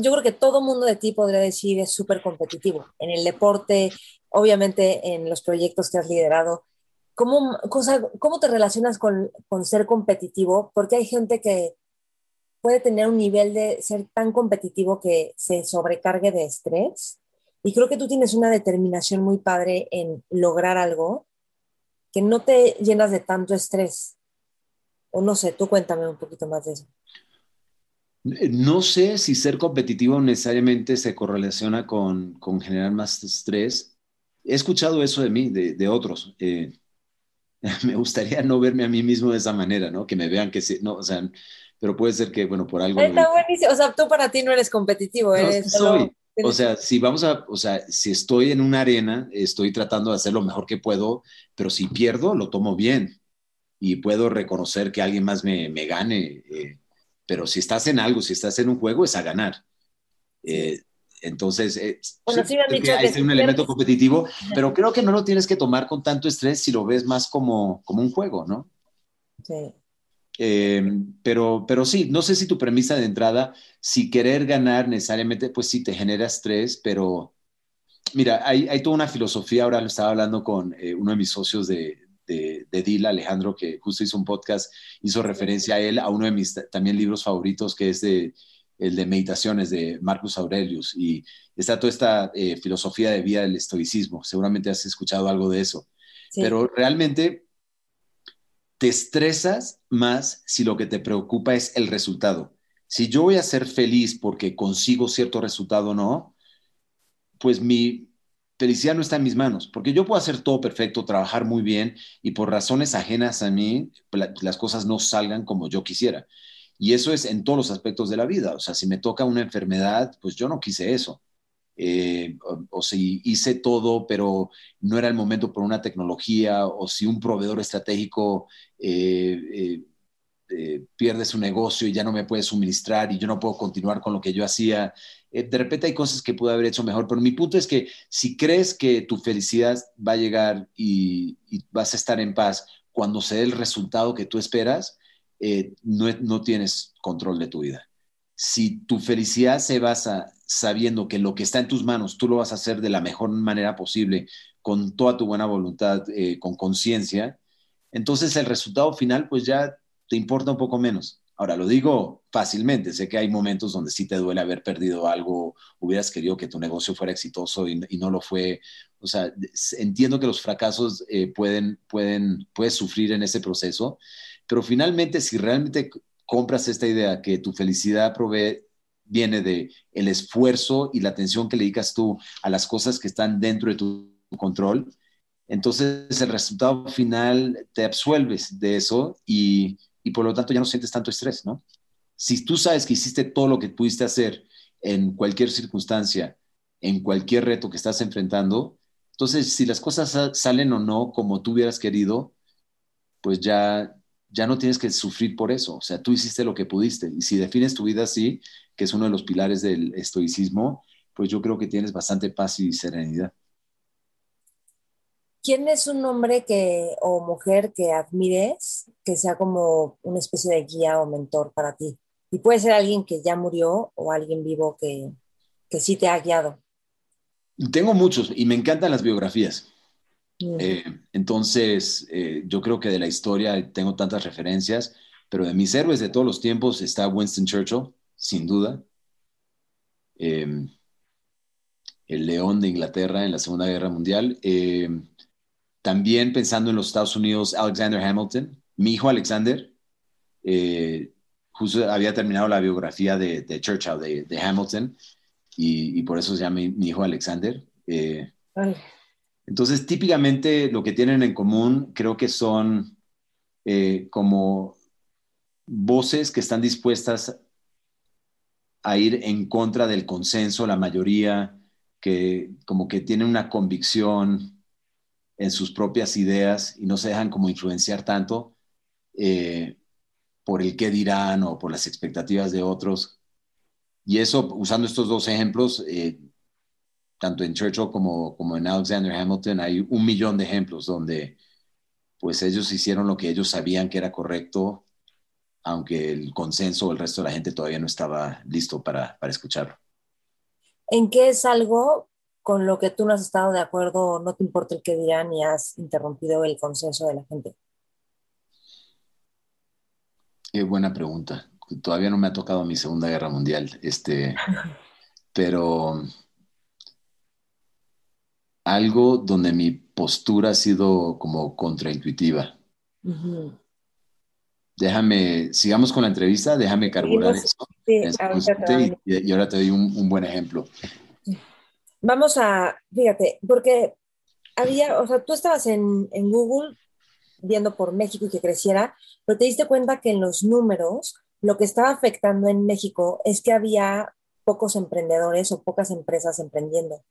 yo creo que todo mundo de ti podría decir es súper competitivo en el deporte, obviamente en los proyectos que has liderado, ¿Cómo, ¿Cómo te relacionas con, con, ser competitivo? Porque hay gente que puede tener un nivel de ser tan competitivo que se sobrecargue de estrés. Y creo que tú tienes una determinación muy padre en lograr algo que no te llenas de tanto estrés. O no sé, tú cuéntame un poquito más de eso. No sé si ser competitivo necesariamente se correlaciona con, con generar más estrés. He escuchado eso de mí, de, de otros. Eh, me gustaría no verme a mí mismo de esa manera, ¿no? Que me vean que sí, no, o sea, pero puede ser que, bueno, por algo... Está buenísimo, o sea, tú para ti no eres competitivo, eres... soy. O sea, si vamos a, o sea, si estoy en una arena, estoy tratando de hacer lo mejor que puedo, pero si pierdo, lo tomo bien y puedo reconocer que alguien más me, me gane. Eh, pero si estás en algo, si estás en un juego, es a ganar. Eh, entonces, eh, hay un elemento competitivo, pero creo que no lo tienes que tomar con tanto estrés si lo ves más como, como un juego, ¿no? Sí. Eh, pero, pero sí, no sé si tu premisa de entrada, si querer ganar necesariamente, pues sí te genera estrés, pero mira, hay, hay toda una filosofía, ahora lo estaba hablando con eh, uno de mis socios de, de, de Dila, Alejandro, que justo hizo un podcast, hizo referencia a él, a uno de mis también libros favoritos, que es de el de Meditaciones de Marcus Aurelius, y está toda esta eh, filosofía de vida del estoicismo. Seguramente has escuchado algo de eso. Pero realmente te estresas más si lo que te preocupa es el resultado. Si yo voy a ser feliz porque consigo cierto resultado o no, pues mi felicidad no está en mis manos, porque yo puedo hacer todo perfecto, trabajar muy bien y por razones ajenas a mí, las cosas no salgan como yo quisiera. Y eso es en todos los aspectos de la vida. O sea, si me toca una enfermedad, pues yo no quise eso. Eh, o, si hice todo, pero no era el momento por una tecnología, o si un proveedor estratégico eh, eh, pierde su negocio y ya no me puede suministrar y yo no puedo continuar con lo que yo hacía. de repente hay cosas que pude haber hecho mejor, pero mi punto es que si crees que tu felicidad va a llegar y, y vas a estar en paz cuando se dé el resultado que tú esperas, eh, no, tienes control de tu vida. Si tu felicidad se basa sabiendo que lo que está en tus manos tú lo vas a hacer de la mejor manera posible, con toda tu buena voluntad, eh, con conciencia, entonces el resultado final pues ya te importa un poco menos. Ahora, lo digo fácilmente, sé que hay momentos donde sí te duele haber perdido algo, hubieras querido que tu negocio fuera exitoso y, no lo fue. O sea, entiendo que los fracasos eh, pueden, pueden, puedes sufrir en ese proceso, pero finalmente, si realmente compras esta idea que tu felicidad provee, viene de el esfuerzo y la atención que le dedicas tú a las cosas que están dentro de tu control, entonces el resultado final te absuelves de eso y, y por lo tanto ya no sientes tanto estrés, ¿no? Si tú sabes que hiciste todo lo que pudiste hacer en cualquier circunstancia, en cualquier reto que estás enfrentando, entonces si las cosas salen o no como tú hubieras querido, pues ya, ya no tienes que sufrir por eso. O sea, tú hiciste lo que pudiste. Y si defines tu vida así, que es uno de los pilares del estoicismo, pues yo creo que tienes bastante paz y serenidad. ¿Quién es un hombre que, o mujer que admires, que sea como una especie de guía o mentor para ti? Y puede ser alguien que ya murió o alguien vivo que, que sí te ha guiado. Tengo muchos y me encantan las biografías. Eh, entonces, eh, yo creo que de la historia tengo tantas referencias, pero de mis héroes de todos los tiempos está Winston Churchill, sin duda. Em, el león de Inglaterra en la Segunda Guerra Mundial. Em, también pensando en los Estados Unidos, Alexander Hamilton, mi hijo Alexander, eh, justo había terminado la biografía de, de Churchill, de, Hamilton, y, por eso se llama mi, hijo Alexander. Eh, entonces, típicamente lo que tienen en común creo que son como voces que están dispuestas a ir en contra del consenso, la mayoría, que como que tienen una convicción en sus propias ideas y no se dejan como influenciar tanto eh, por el qué dirán o por las expectativas de otros. Y eso, usando estos dos ejemplos, eh, tanto en Churchill como, como en Alexander Hamilton, hay un millón de ejemplos donde pues ellos hicieron lo que ellos sabían que era correcto aunque el consenso o el resto de la gente todavía no estaba listo para, para escucharlo. ¿En qué es algo con lo que tú no has estado de acuerdo, no te importa el que dirán y has interrumpido el consenso de la gente? Qué buena pregunta. Todavía no me ha tocado mi Segunda Guerra Mundial, este, pero algo donde mi postura ha sido como contraintuitiva déjame, sigamos con la entrevista, déjame carburar eso. Sí, y, ahora te doy un, buen ejemplo. Vamos a, fíjate, porque había, o sea, tú estabas en, en Google viendo por México y que creciera, pero te diste cuenta que en los números lo que estaba afectando en México es que había pocos emprendedores o pocas empresas emprendiendo.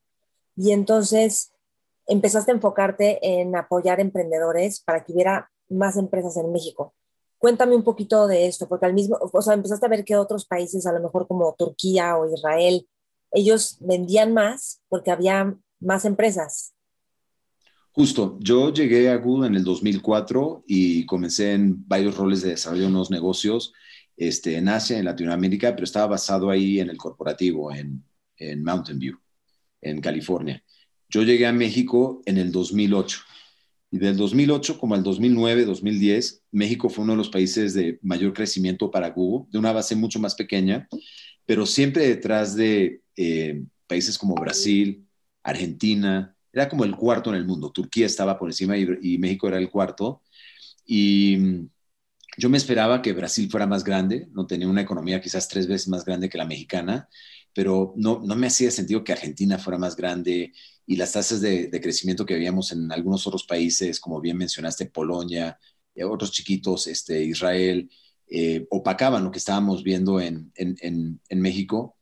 Y entonces empezaste a enfocarte en apoyar emprendedores para que hubiera más empresas en México. Cuéntame un poquito de esto, porque al mismo, o sea, empezaste a ver que otros países, a lo mejor como Turquía o Israel, ellos vendían más porque había más empresas. Justo, yo llegué a Google en el 2004 y comencé en varios roles de desarrollo de unos negocios este, en Asia, en Latinoamérica, pero estaba basado ahí en el corporativo, en, en Mountain View, en California. Yo llegué a México en el 2008 y del 2008 como al 2009, 2010, México fue uno de los países de mayor crecimiento para Google, de una base mucho más pequeña, pero siempre detrás de eh, países como Brasil, Argentina, era como el cuarto en el mundo. Turquía estaba por encima y, México era el cuarto. Y mm, yo me esperaba que Brasil fuera más grande, no tenía una economía quizás tres veces más grande que la mexicana, pero no, no me hacía sentido que Argentina fuera más grande y las tasas de, crecimiento que veíamos en algunos otros países, como bien mencionaste, Polonia, eh, otros chiquitos, este, Israel, eh, opacaban lo que estábamos viendo en, en, México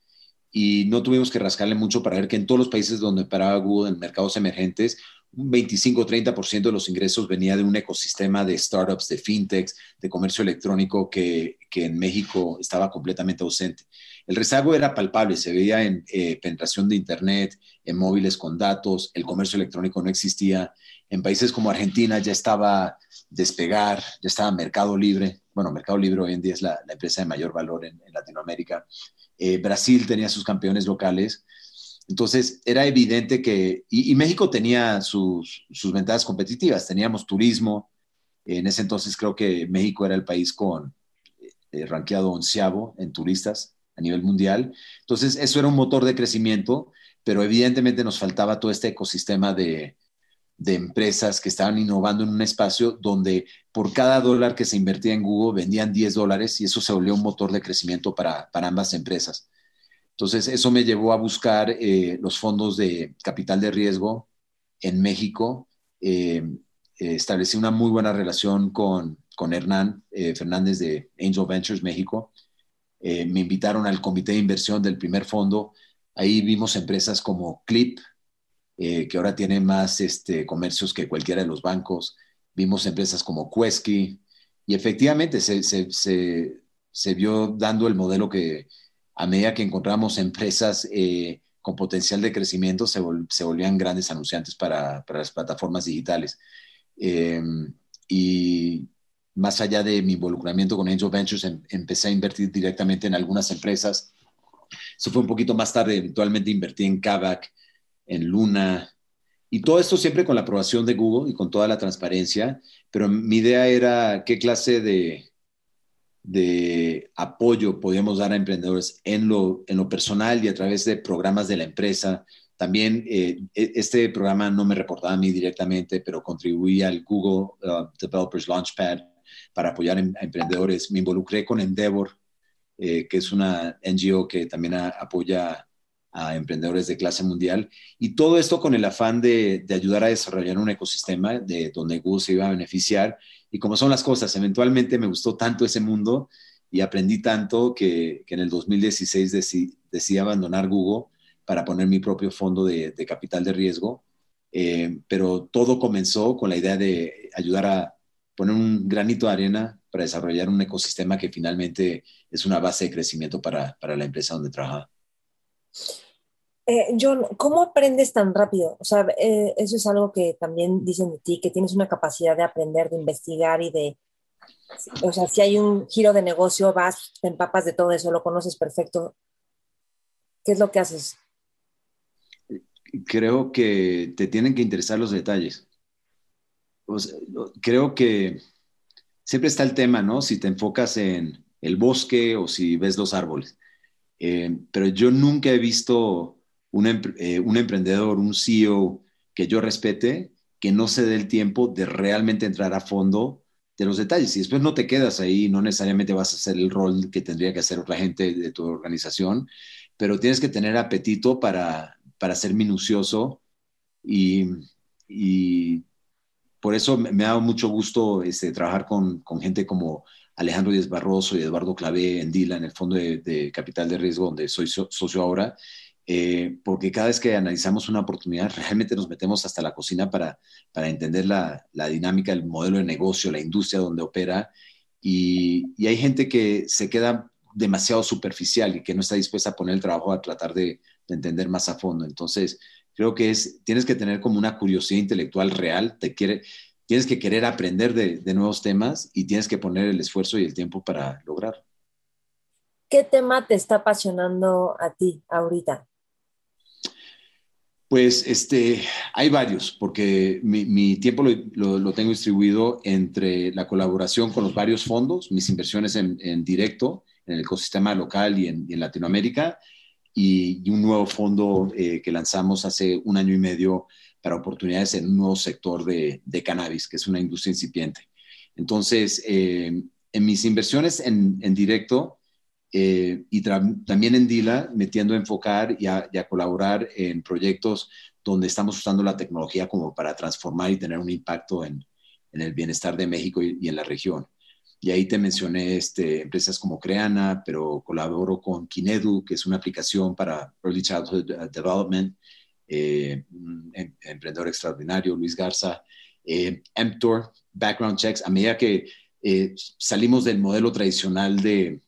y no tuvimos que rascarle mucho para ver que en todos los países donde operaba Google en mercados emergentes, un 25-30% de los ingresos venía de un ecosistema de startups, de fintechs, de comercio electrónico que, que en México estaba completamente ausente. El rezago era palpable, se veía en eh, penetración de Internet, en móviles con datos, el comercio electrónico no existía. En países como Argentina ya estaba despegar, ya estaba Mercado Libre. Bueno, Mercado Libre hoy en día es la, empresa de mayor valor en, Latinoamérica. Eh, Brasil tenía sus campeones locales. Entonces era evidente que, y, México tenía sus, ventajas competitivas, teníamos turismo, en ese entonces creo que México era el país con eh, rankeado onceavo en turistas, a nivel mundial. Entonces, eso era un motor de crecimiento, pero evidentemente nos faltaba todo este ecosistema de, empresas que estaban innovando en un espacio donde por cada dólar que se invertía en Google vendían 10 dólares y eso se volvió un motor de crecimiento para, ambas empresas. Entonces, eso me llevó a buscar eh, los fondos de capital de riesgo en México. Eh, eh, establecí una muy buena relación con, con Hernán Fernández de Angel Ventures México eh, me invitaron al comité de inversión del primer fondo. Ahí vimos empresas como Clip, eh, que ahora tiene más este, comercios que cualquiera de los bancos. Vimos empresas como Quesky y efectivamente se, se, se, vio dando el modelo que a medida que encontramos empresas eh, con potencial de crecimiento se, volvían grandes anunciantes para, para las plataformas digitales. y más allá de mi involucramiento con Angel Ventures, em, empecé a invertir directamente en algunas empresas. Eso fue un poquito más tarde, eventualmente invertí en Kavak, en Luna, y todo esto siempre con la aprobación de Google y con toda la transparencia, pero mi idea era qué clase de, de apoyo podíamos dar a emprendedores en lo, en lo personal y a través de programas de la empresa. También eh, e, este programa no me reportaba a mí directamente, pero contribuía al Google uh, Developers Launchpad para apoyar em, a emprendedores. Me involucré con Endeavor, que es una NGO que también apoya a emprendedores de clase mundial. Y todo esto con el afán de, ayudar a desarrollar un ecosistema de donde Google se iba a beneficiar. Y como son las cosas, eventualmente me gustó tanto ese mundo y aprendí tanto que, en el 2016 decidí, abandonar Google para poner mi propio fondo de, de capital de riesgo. Eh, pero todo comenzó con la idea de ayudar a poner un granito de arena para desarrollar un ecosistema que finalmente es una base de crecimiento para, para la empresa donde trabaja. Eh, John, ¿cómo aprendes tan rápido? O sea, eh, eso es algo que también dicen de ti, que tienes una capacidad de aprender, de investigar y de, o sea, si hay un giro de negocio, vas, te empapas de todo eso, lo conoces perfecto. ¿Qué es lo que haces? Creo que te tienen que interesar los detalles. Creo que siempre está el tema, ¿no? Si te enfocas en el bosque o si ves los árboles. Eh, pero yo nunca he visto eh, un, emprendedor, un CEO que yo respete, que no se dé el tiempo de realmente entrar a fondo de los detalles. Y después no te quedas ahí, no necesariamente vas a hacer el rol que tendría que hacer otra gente de tu organización, pero tienes que tener apetito para, para ser minucioso y, por eso me, ha dado mucho gusto este, trabajar con, gente como Alejandro Díaz Barroso y Eduardo Clavé en Dila, en el Fondo de, Capital de Riesgo, donde soy socio ahora, eh, porque cada vez que analizamos una oportunidad, realmente nos metemos hasta la cocina para, entender la, dinámica, el modelo de negocio, la industria donde opera, y, hay gente que se queda demasiado superficial y que no está dispuesta a poner el trabajo a tratar de entender más a fondo. Entonces, creo que es, tienes que tener como una curiosidad intelectual real, te quiere, tienes que querer aprender de, nuevos temas y tienes que poner el esfuerzo y el tiempo para lograrlo. ¿Qué tema te está apasionando a ti ahorita? Pues este, hay varios, porque mi, tiempo lo, tengo distribuido entre la colaboración con los varios fondos, mis inversiones en, directo en el ecosistema local y en, Latinoamérica, y, un nuevo fondo eh, que lanzamos hace un año y medio para oportunidades en un nuevo sector de, cannabis, que es una industria incipiente. Entonces, eh, en mis inversiones en, directo eh, y también en DILA, metiendo a enfocar y a, colaborar en proyectos donde estamos usando la tecnología como para transformar y tener un impacto en, el bienestar de México y, en la región. Y ahí te mencioné este, empresas como Creana, pero colaboro con Kinedu, que es una aplicación para Early Childhood Development, eh, em, emprendedor extraordinario, Luis Garza, eh, Emptor, Background Checks, a medida que eh, salimos del modelo tradicional de,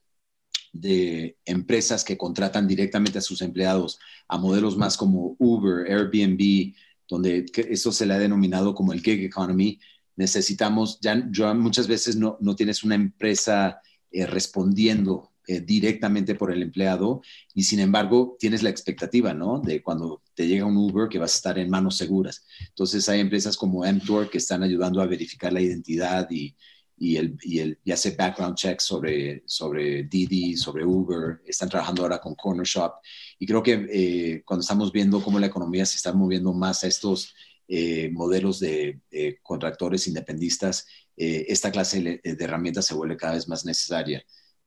de empresas que contratan directamente a sus empleados a modelos más como Uber, Airbnb, donde eso se le ha denominado como el gig economy, necesitamos, ya, muchas veces no, no tienes una empresa respondiendo eh, directamente por el empleado y sin embargo tienes la expectativa, ¿no? De cuando te llega un Uber que vas a estar en manos seguras. Entonces hay empresas como Mtor que están ayudando a verificar la identidad y, y, el, y, el, y hace background checks sobre, sobre Didi, sobre Uber. Están trabajando ahora con Corner Shop. Y creo que eh, cuando estamos viendo cómo la economía se está moviendo más a estos eh, modelos de contractores independistas, esta clase de herramientas se vuelve cada vez más necesaria.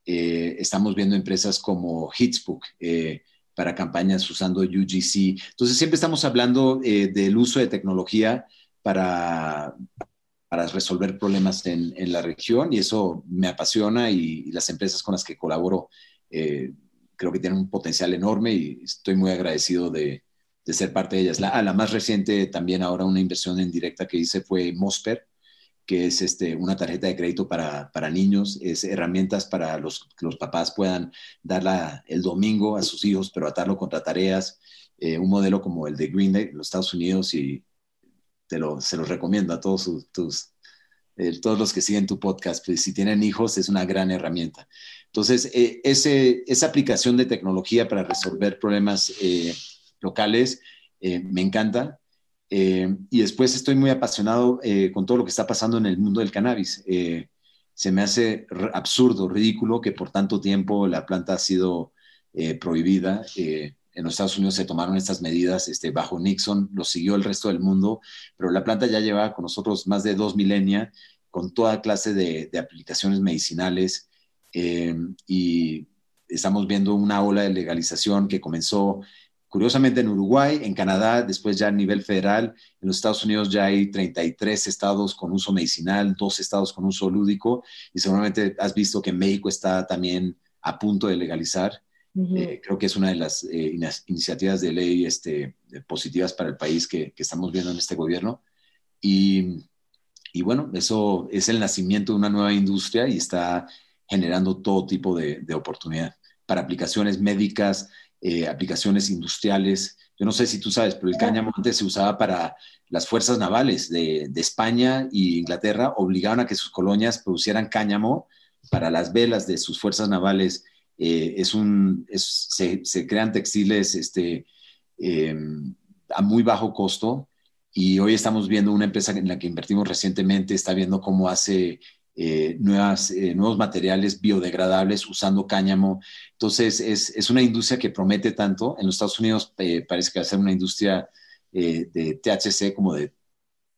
Eh, estamos viendo empresas como Hitsbook eh, para campañas usando UGC. Entonces, siempre estamos hablando eh, del uso de tecnología para, para resolver problemas en, la región y eso me apasiona y, las empresas con las que colaboro creo que tienen un potencial enorme y estoy muy agradecido de, ser parte de ellas. La, la más reciente también ahora una inversión en directa que hice fue Mosper, que es este, una tarjeta de crédito para, para niños, es herramientas para los, que los papás puedan darla el domingo a sus hijos, pero atarlo contra tareas, eh, un modelo como el de Green Day los Estados Unidos y te lo, se los recomiendo a todos tus, eh, todos los que siguen tu podcast, pues si tienen hijos es una gran herramienta. Entonces, eh, esa aplicación de tecnología para resolver problemas locales me encanta. Eh, y después estoy muy apasionado eh, con todo lo que está pasando en el mundo del cannabis. Eh, se me hace absurdo, ridículo que por tanto tiempo la planta ha sido prohibida. en los Estados Unidos se tomaron estas medidas este, bajo Nixon, lo siguió el resto del mundo, pero la planta ya lleva con nosotros más de dos milenios con toda clase de, aplicaciones medicinales eh, y estamos viendo una ola de legalización que comenzó curiosamente en Uruguay, en Canadá, después ya a nivel federal, en los Estados Unidos ya hay 33 estados con uso medicinal, dos estados con uso lúdico y seguramente has visto que México está también a punto de legalizar. Eh, creo que es una de las eh, iniciativas de ley este, positivas para el país que, estamos viendo en este gobierno. Y, y, bueno, eso es el nacimiento de una nueva industria y está generando todo tipo de, de oportunidad para aplicaciones médicas, eh, aplicaciones industriales. Yo no sé si tú sabes, pero el cáñamo antes se usaba para las fuerzas navales de, de España e Inglaterra, obligaban a que sus colonias producieran cáñamo para las velas de sus fuerzas navales. Eh, es un, se, se, crean textiles este, eh, a muy bajo costo y hoy estamos viendo una empresa en la que invertimos recientemente, está viendo cómo hace eh, nuevas, eh, nuevos materiales biodegradables usando cáñamo. Entonces, es, es, una industria que promete tanto. En los Estados Unidos eh, parece que va a ser una industria de THC como de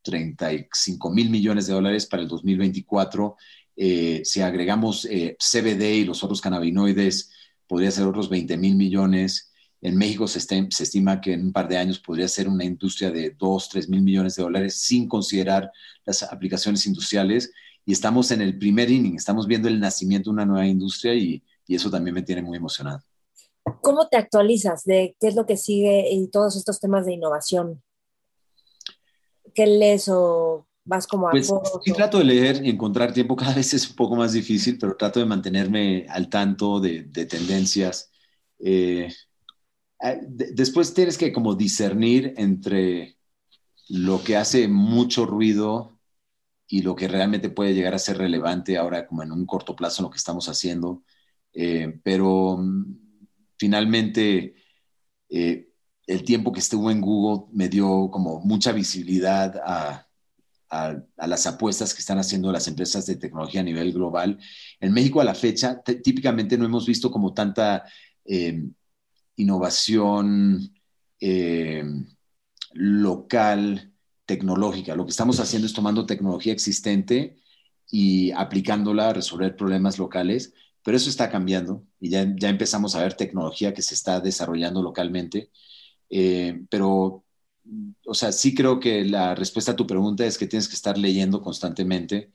35 mil millones de dólares para el 2024. si agregamos CBD y los otros cannabinoides, podría ser otros 20 mil millones. En México se, se, estima que en un par de años podría ser una industria de 2, 3 mil millones de dólares sin considerar las aplicaciones industriales y estamos en el primer inning, estamos viendo el nacimiento de una nueva industria y, y eso también me tiene muy emocionado. ¿Cómo te actualizas de qué es lo que sigue y todos estos temas de innovación? ¿Qué lees o vas como a pues, Sí, trato de leer y encontrar tiempo. Cada vez es un poco más difícil, pero trato de mantenerme al tanto de, de tendencias. Eh, eh, después tienes que como discernir entre lo que hace mucho ruido y lo que realmente puede llegar a ser relevante ahora como en un corto plazo en lo que estamos haciendo. Eh, pero mm, finalmente eh, el tiempo que estuvo en Google me dio como mucha visibilidad a, a, las apuestas que están haciendo las empresas de tecnología a nivel global. En México a la fecha típicamente no hemos visto como tanta eh, innovación local tecnológica. Lo que estamos haciendo es tomando tecnología existente y aplicándola a resolver problemas locales, pero eso está cambiando y ya, ya empezamos a ver tecnología que se está desarrollando localmente. Eh, pero, o sea, sí creo que la respuesta a tu pregunta es que tienes que estar leyendo constantemente.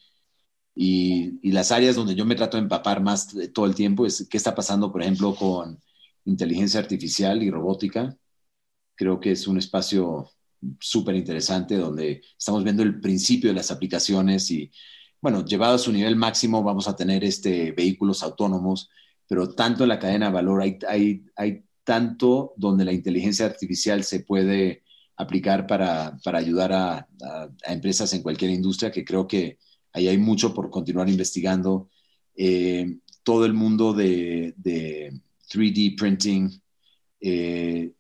Y, y las áreas donde yo me trato de empapar más todo el tiempo es qué está pasando, por ejemplo, con inteligencia artificial y robótica. Creo que es un espacio súper interesante donde estamos viendo el principio de las aplicaciones y, bueno, llevado a su nivel máximo vamos a tener este, vehículos autónomos, pero tanto en la cadena de valor hay, hay, hay tanto donde la inteligencia artificial se puede aplicar para, para ayudar a, empresas en cualquier industria, que creo que ahí hay mucho por continuar investigando. Eh, todo el mundo de, de 3D printing, eh,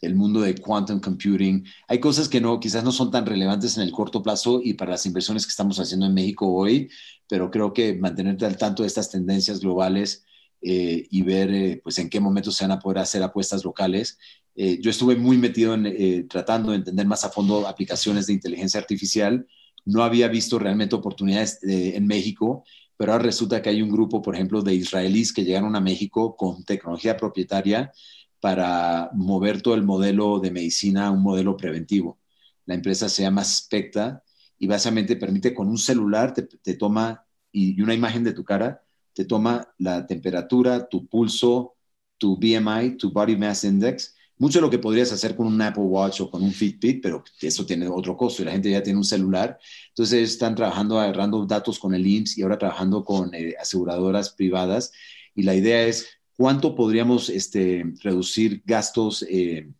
el mundo de quantum computing. Hay cosas que no, quizás no son tan relevantes en el corto plazo y para las inversiones que estamos haciendo en México hoy, pero creo que mantenerte al tanto de estas tendencias globales eh, y ver eh, pues en qué momento se van a poder hacer apuestas locales. Eh, yo estuve muy metido en tratando de entender más a fondo aplicaciones de inteligencia artificial. No había visto realmente oportunidades en México, pero ahora resulta que hay un grupo, por ejemplo, de israelíes que llegaron a México con tecnología propietaria para mover todo el modelo de medicina a un modelo preventivo. La empresa se llama Specta y básicamente permite con un celular, te, toma y, una imagen de tu cara, te toma la temperatura, tu pulso, tu BMI, tu Body Mass Index, mucho de lo que podrías hacer con un Apple Watch o con un Fitbit, pero eso tiene otro costo y la gente ya tiene un celular. Entonces están trabajando, agarrando datos con el IMSS y ahora trabajando con eh, aseguradoras privadas. Y la idea es ¿Cuánto podríamos este, reducir gastos eh,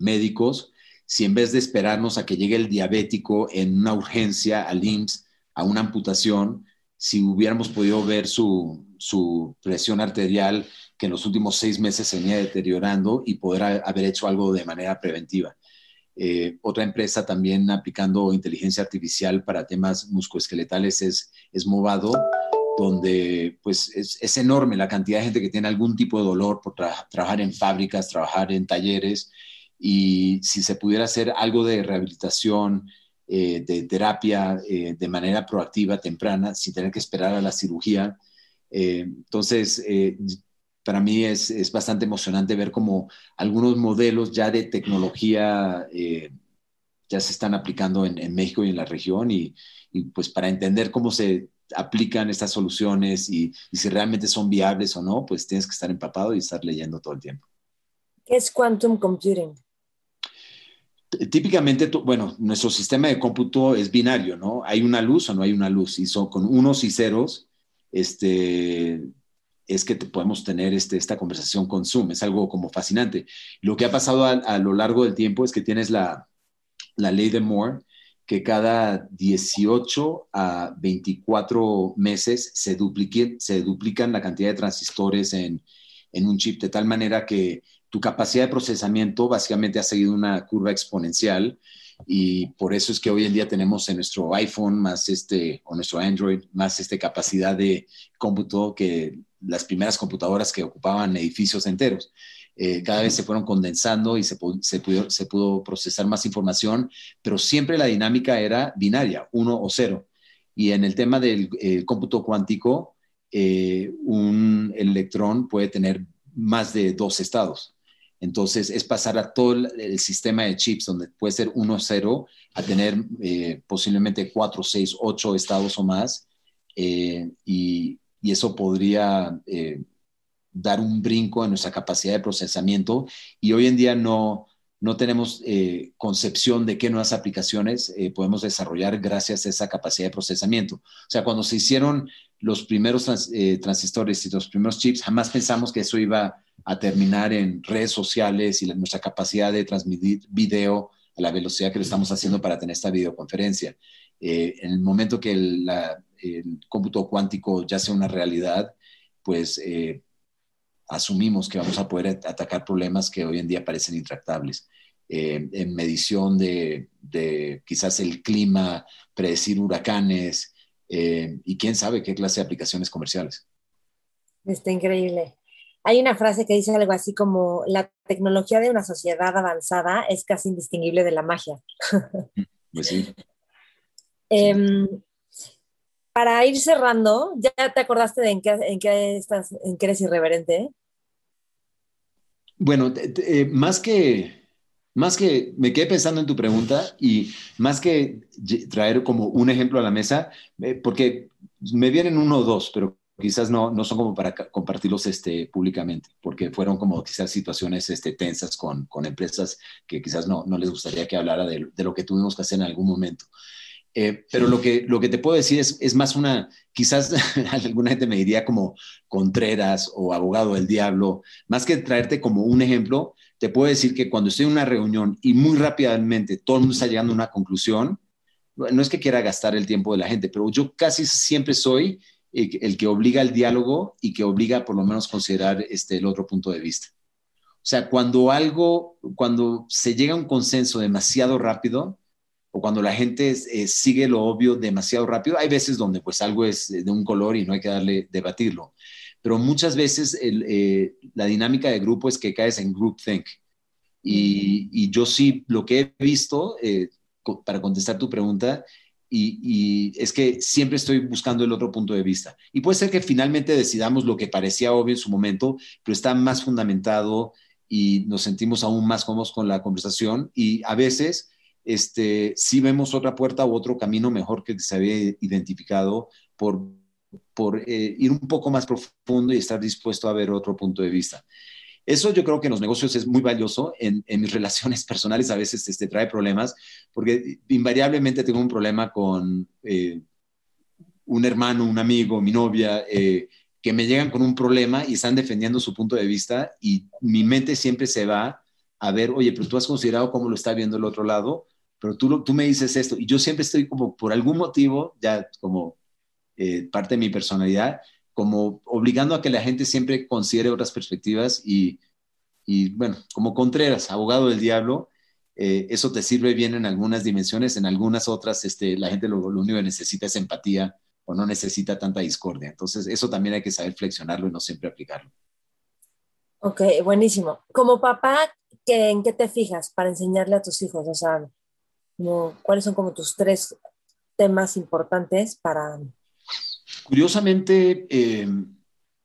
médicos si en vez de esperarnos a que llegue el diabético en una urgencia al IMSS, a una amputación, si hubiéramos podido ver su, presión arterial que en los últimos seis meses se venía deteriorando y poder haber hecho algo de manera preventiva. Eh, otra empresa también aplicando inteligencia artificial para temas muscoesqueletales es, es Movado, donde pues es, enorme la cantidad de gente que tiene algún tipo de dolor por trabajar en fábricas, trabajar en talleres, y si se pudiera hacer algo de rehabilitación eh, de terapia eh, de manera proactiva, temprana, sin tener que esperar a la cirugía. entonces, para mí es, bastante emocionante ver cómo algunos modelos ya de tecnología ya se están aplicando en, México y en la región y, pues para entender cómo se aplican estas soluciones y, si realmente son viables o no, pues tienes que estar empapado y estar leyendo todo el tiempo. ¿Qué es quantum computing? Típicamente, bueno, nuestro sistema de cómputo es binario, ¿no? Hay una luz o no hay una luz, y son con unos y ceros, este, es que podemos tener este, esta conversación con Zoom. Es algo como fascinante. Lo que ha pasado a, lo largo del tiempo es que tienes la, la ley de Moore, que cada 18 a 24 meses se, se duplican la cantidad de transistores en, en un chip, de tal manera que tu capacidad de procesamiento básicamente ha seguido una curva exponencial y por eso es que hoy en día tenemos en nuestro iPhone más este, o nuestro Android, más este capacidad de cómputo que las primeras computadoras que ocupaban edificios enteros. Eh, cada vez se fueron condensando y se, pudo, se, pudo, procesar más información, pero siempre la dinámica era binaria, uno o cero. Y en el tema del cómputo cuántico, eh, un electrón puede tener más de dos estados. Entonces, es pasar a todo el, sistema de chips, donde puede ser 1, 0, a tener eh, posiblemente 4, 6, 8 estados o más. Eh, y, eso podría dar un brinco en nuestra capacidad de procesamiento. Y hoy en día no, no tenemos concepción de qué nuevas aplicaciones podemos desarrollar gracias a esa capacidad de procesamiento. O sea, cuando se hicieron los primeros transistores y los primeros chips, jamás pensamos que eso iba a terminar en redes sociales y nuestra capacidad de transmitir video a la velocidad que lo estamos haciendo para tener esta videoconferencia. Eh, en el momento que el, cómputo cuántico ya sea una realidad, pues eh, asumimos que vamos a poder atacar problemas que hoy en día parecen intractables. Eh, en medición de, de, quizás el clima, predecir huracanes y quién sabe qué clase de aplicaciones comerciales. Está increíble. Hay una frase que dice algo así como, la tecnología de una sociedad avanzada es casi indistinguible de la magia. Pues sí. Em, para ir cerrando, ¿ya te acordaste de en qué, estás, en qué eres irreverente? Bueno, eh, más que, más que me quedé pensando en tu pregunta y más que traer como un ejemplo a la mesa, eh, porque me vienen uno o dos, pero quizás no, no son como para compartirlos este, públicamente, porque fueron como quizás situaciones este, tensas con, con empresas que quizás no, no les gustaría que hablara de, lo que tuvimos que hacer en algún momento. Eh, pero lo que, lo que te puedo decir es, es más una, quizás alguna gente me diría como Contreras o abogado del diablo, más que traerte como un ejemplo, te puedo decir que cuando estoy en una reunión y muy rápidamente todo el mundo está llegando a una conclusión, no es que quiera gastar el tiempo de la gente, pero yo casi siempre soy el que obliga al diálogo y que obliga por lo menos considerar este, el otro punto de vista. O sea, cuando algo, cuando se llega a un consenso demasiado rápido, o cuando la gente eh, sigue lo obvio demasiado rápido, hay veces donde pues algo es de un color y no hay que darle, debatirlo. Pero muchas veces eh, la dinámica de grupo es que caes en groupthink. Y, y yo sí, lo que he visto, eh, para contestar tu pregunta, y, es que siempre estoy buscando el otro punto de vista. Y puede ser que finalmente decidamos lo que parecía obvio en su momento, pero está más fundamentado y nos sentimos aún más cómodos con la conversación y a veces este, sí vemos otra puerta u otro camino mejor que se había identificado por, por eh, ir un poco más profundo y estar dispuesto a ver otro punto de vista. Eso yo creo que en los negocios es muy valioso. En, mis relaciones personales a veces este, trae problemas, porque invariablemente tengo un problema con eh, un hermano, un amigo, mi novia, eh, que me llegan con un problema y están defendiendo su punto de vista y mi mente siempre se va a ver, oye, pero tú has considerado cómo lo está viendo el otro lado, pero tú, tú me dices esto y yo siempre estoy como por algún motivo, ya como eh, parte de mi personalidad, como obligando a que la gente siempre considere otras perspectivas y, y bueno, como Contreras, abogado del diablo, eh, eso te sirve bien en algunas dimensiones, en algunas otras este, la gente lo, único que necesita es empatía o no necesita tanta discordia. Entonces, eso también hay que saber flexionarlo y no siempre aplicarlo. Ok, buenísimo. Como papá, ¿en qué te fijas para enseñarle a tus hijos? O sea, ¿Cuáles son como tus tres temas importantes para... Curiosamente, eh,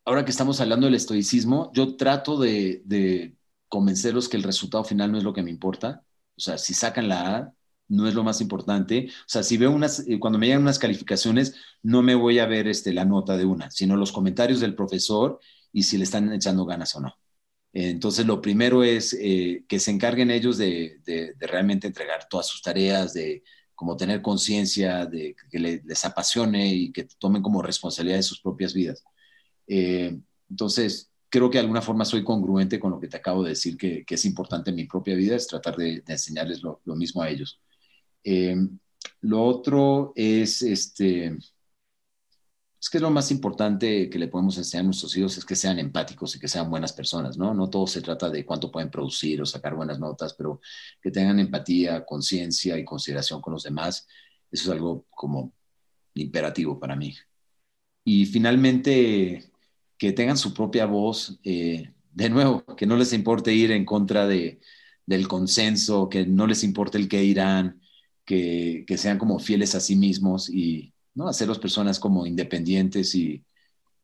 ahora que estamos hablando del estoicismo, yo trato de, de convencerlos que el resultado final no es lo que me importa. O sea, si sacan la A, no es lo más importante. O sea, si veo unas, eh, cuando me llegan unas calificaciones, no me voy a ver este, la nota de una, sino los comentarios del profesor y si le están echando ganas o no. Entonces, lo primero es eh, que se encarguen ellos de, realmente entregar todas sus tareas, de como tener conciencia, de que les apasione y que tomen como responsabilidad de sus propias vidas. Eh, entonces, creo que de alguna forma soy congruente con lo que te acabo de decir, que, es importante en mi propia vida, es tratar de, enseñarles lo, mismo a ellos. Eh, lo otro es, este, es que lo más importante que le podemos enseñar a nuestros hijos es que sean empáticos y que sean buenas personas, ¿no? No todo se trata de cuánto pueden producir o sacar buenas notas, pero que tengan empatía, conciencia y consideración con los demás. Eso es algo como imperativo para mí. Y finalmente, que tengan su propia voz. Eh, de nuevo, que no les importe ir en contra de, del consenso, que no les importe el que irán, que, que sean como fieles a sí mismos y, ¿no? Hacerlos personas como independientes y,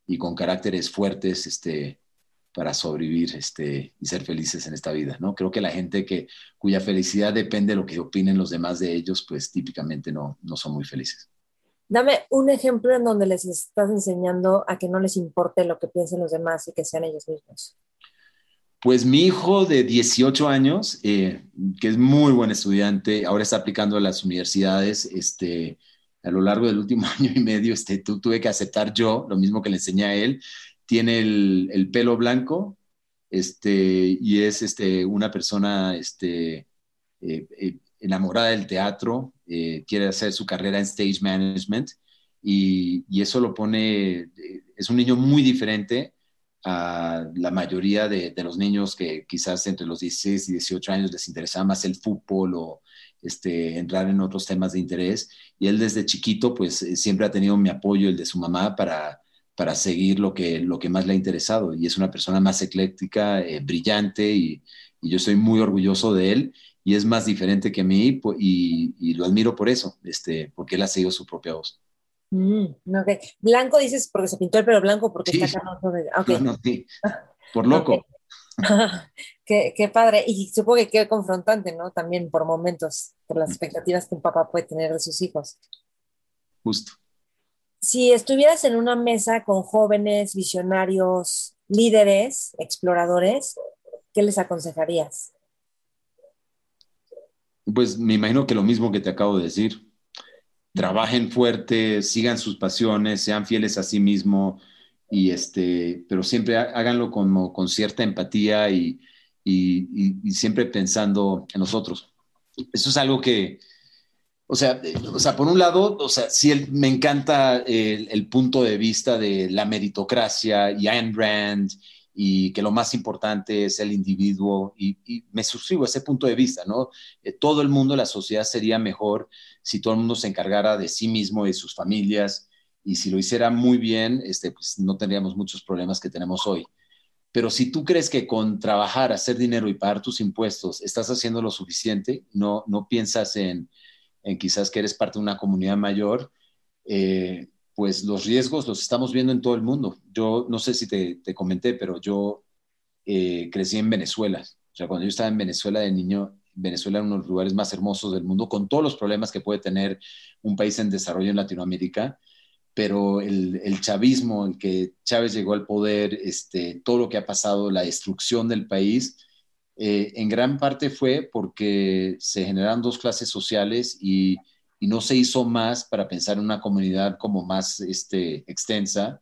y con caracteres fuertes, este, para sobrevivir este, y ser felices en esta vida, ¿no? Creo que la gente que, cuya felicidad depende de lo que opinen los demás de ellos, pues típicamente no, no son muy felices. Dame un ejemplo en donde les estás enseñando a que no les importe lo que piensen los demás y que sean ellos mismos. Pues mi hijo de 18 años, eh, que es muy buen estudiante, ahora está aplicando a las universidades, este, a lo largo del último año y medio este, tuve que aceptar yo lo mismo que le enseñé a él. Tiene el, pelo blanco este, y es este, una persona este, eh, eh, enamorada del teatro, eh, quiere hacer su carrera en stage management y, eso lo pone, es un niño muy diferente a la mayoría de, de, los niños que quizás entre los 16 y 18 años les interesaba más el fútbol o este, entrar en otros temas de interés. Y él desde chiquito, pues eh, siempre ha tenido mi apoyo, el de su mamá, para, para seguir lo que, lo que más le ha interesado. Y es una persona más ecléctica, eh, brillante, y, yo estoy muy orgulloso de él. Y es más diferente que mí y, y lo admiro por eso, este, porque él ha seguido su propia voz. Mm, blanco dices porque se pintó el pelo blanco, porque está acá. No, sí. Por loco. qué, padre. Y supongo que qué confrontante, ¿no? También por momentos, por las expectativas que un papá puede tener de sus hijos. Justo. Si estuvieras en una mesa con jóvenes, visionarios, líderes, exploradores, ¿qué les aconsejarías? Pues me imagino que lo mismo que te acabo de decir. Trabajen fuerte, sigan sus pasiones, sean fieles a sí mismos, y este, pero siempre háganlo como con cierta empatía y, y, siempre pensando en nosotros. Eso es algo que, o sea, o sea por un lado, o sea, sí me encanta el, el, punto de vista de la meritocracia y Ayn Rand y que lo más importante es el individuo y, me suscribo a ese punto de vista, ¿no? Eh, todo el mundo, la sociedad sería mejor si todo el mundo se encargara de sí mismo de sus familias y si lo hiciera muy bien, este, pues no tendríamos muchos problemas que tenemos hoy. Pero si tú crees que con trabajar, hacer dinero y pagar tus impuestos estás haciendo lo suficiente, no, no piensas en, en quizás que eres parte de una comunidad mayor, eh, pues los riesgos los estamos viendo en todo el mundo. Yo no sé si te, te comenté, pero yo eh, crecí en Venezuela. O sea, cuando yo estaba en Venezuela de niño, Venezuela era uno de los lugares más hermosos del mundo, con todos los problemas que puede tener un país en desarrollo en Latinoamérica pero el, chavismo, en que Chávez llegó al poder, este, todo lo que ha pasado, la destrucción del país, eh, en gran parte fue porque se generaron dos clases sociales y, no se hizo más para pensar en una comunidad como más este, extensa.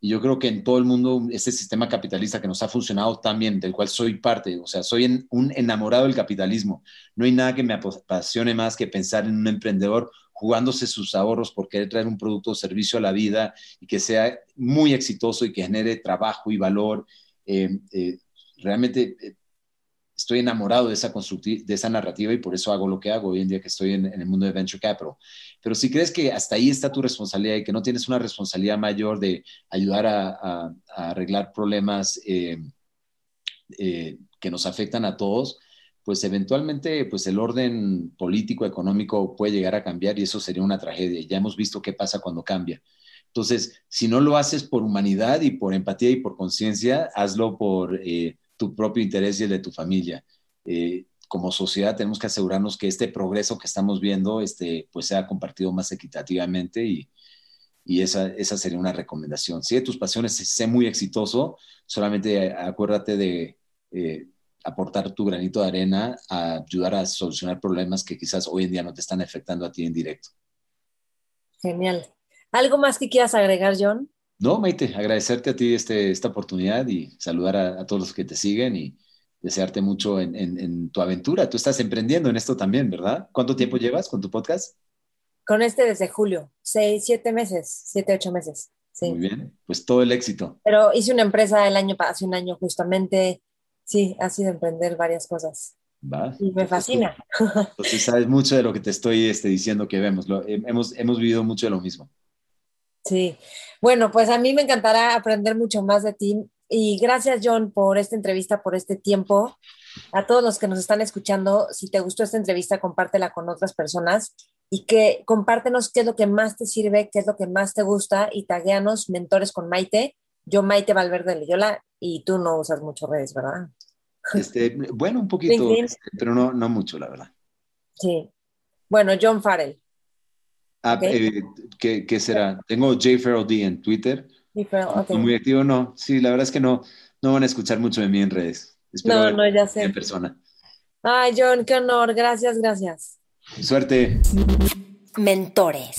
Y yo creo que en todo el mundo, este sistema capitalista que nos ha funcionado tan bien, del cual soy parte, o sea, soy un enamorado del capitalismo. No hay nada que me apasione más que pensar en un emprendedor jugándose sus ahorros por querer traer un producto o servicio a la vida y que sea muy exitoso y que genere trabajo y valor. Eh, eh, realmente eh, estoy enamorado de esa, de esa narrativa y por eso hago lo que hago hoy en día que estoy en, el mundo de Venture Capital. Pero si crees que hasta ahí está tu responsabilidad y que no tienes una responsabilidad mayor de ayudar a, arreglar problemas que nos afectan a todos, pues eventualmente pues el orden político, económico puede llegar a cambiar y eso sería una tragedia. Ya hemos visto qué pasa cuando cambia. Entonces, si no lo haces por humanidad y por empatía y por conciencia, hazlo por eh, tu propio interés y el de tu familia. Eh, como sociedad tenemos que asegurarnos que este progreso que estamos viendo este, pues sea compartido más equitativamente y, y esa, esa sería una recomendación. Si de tus pasiones, sé muy exitoso, solamente acuérdate de eh, aportar tu granito de arena a ayudar a solucionar problemas que quizás hoy en día no te están afectando a ti en directo. Genial. ¿Algo más que quieras agregar, John? No, Maite, agradecerte a ti este, esta oportunidad y saludar a, todos los que te siguen y desearte mucho en, en, tu aventura. Tú estás emprendiendo en esto también, ¿verdad? ¿Cuánto tiempo llevas con tu podcast? Con este desde julio, seis, siete meses, siete, ocho meses. Sí. Muy bien, pues todo el éxito. Pero hice una empresa el año, hace un año justamente. Sí, ha sido emprender varias cosas. Va. Y me fascina. Entonces sabes mucho de lo que te estoy este, diciendo que vemos. Lo, hemos, hemos vivido mucho de lo mismo. Sí. Bueno, pues a mí me encantará aprender mucho más de ti. Y gracias, John, por esta entrevista, por este tiempo. A todos los que nos están escuchando, si te gustó esta entrevista, compártela con otras personas y que compártenos qué es lo que más te sirve, qué es lo que más te gusta y tagueanos mentores con Maite. Yo Maite Valverde Leyola y tú no usas mucho redes, ¿verdad? Este, bueno, un poquito, este, pero no, no mucho, la verdad. Sí. Bueno, John Farrell. Ah, eh, ¿qué, será? Tengo J. Farrell D en Twitter. Muy activo, no. Sí, la verdad es que no, no van a escuchar mucho de mí en redes. no, no, ya sé. En persona. Ay, John, qué honor. Gracias, gracias. Suerte. Mentores.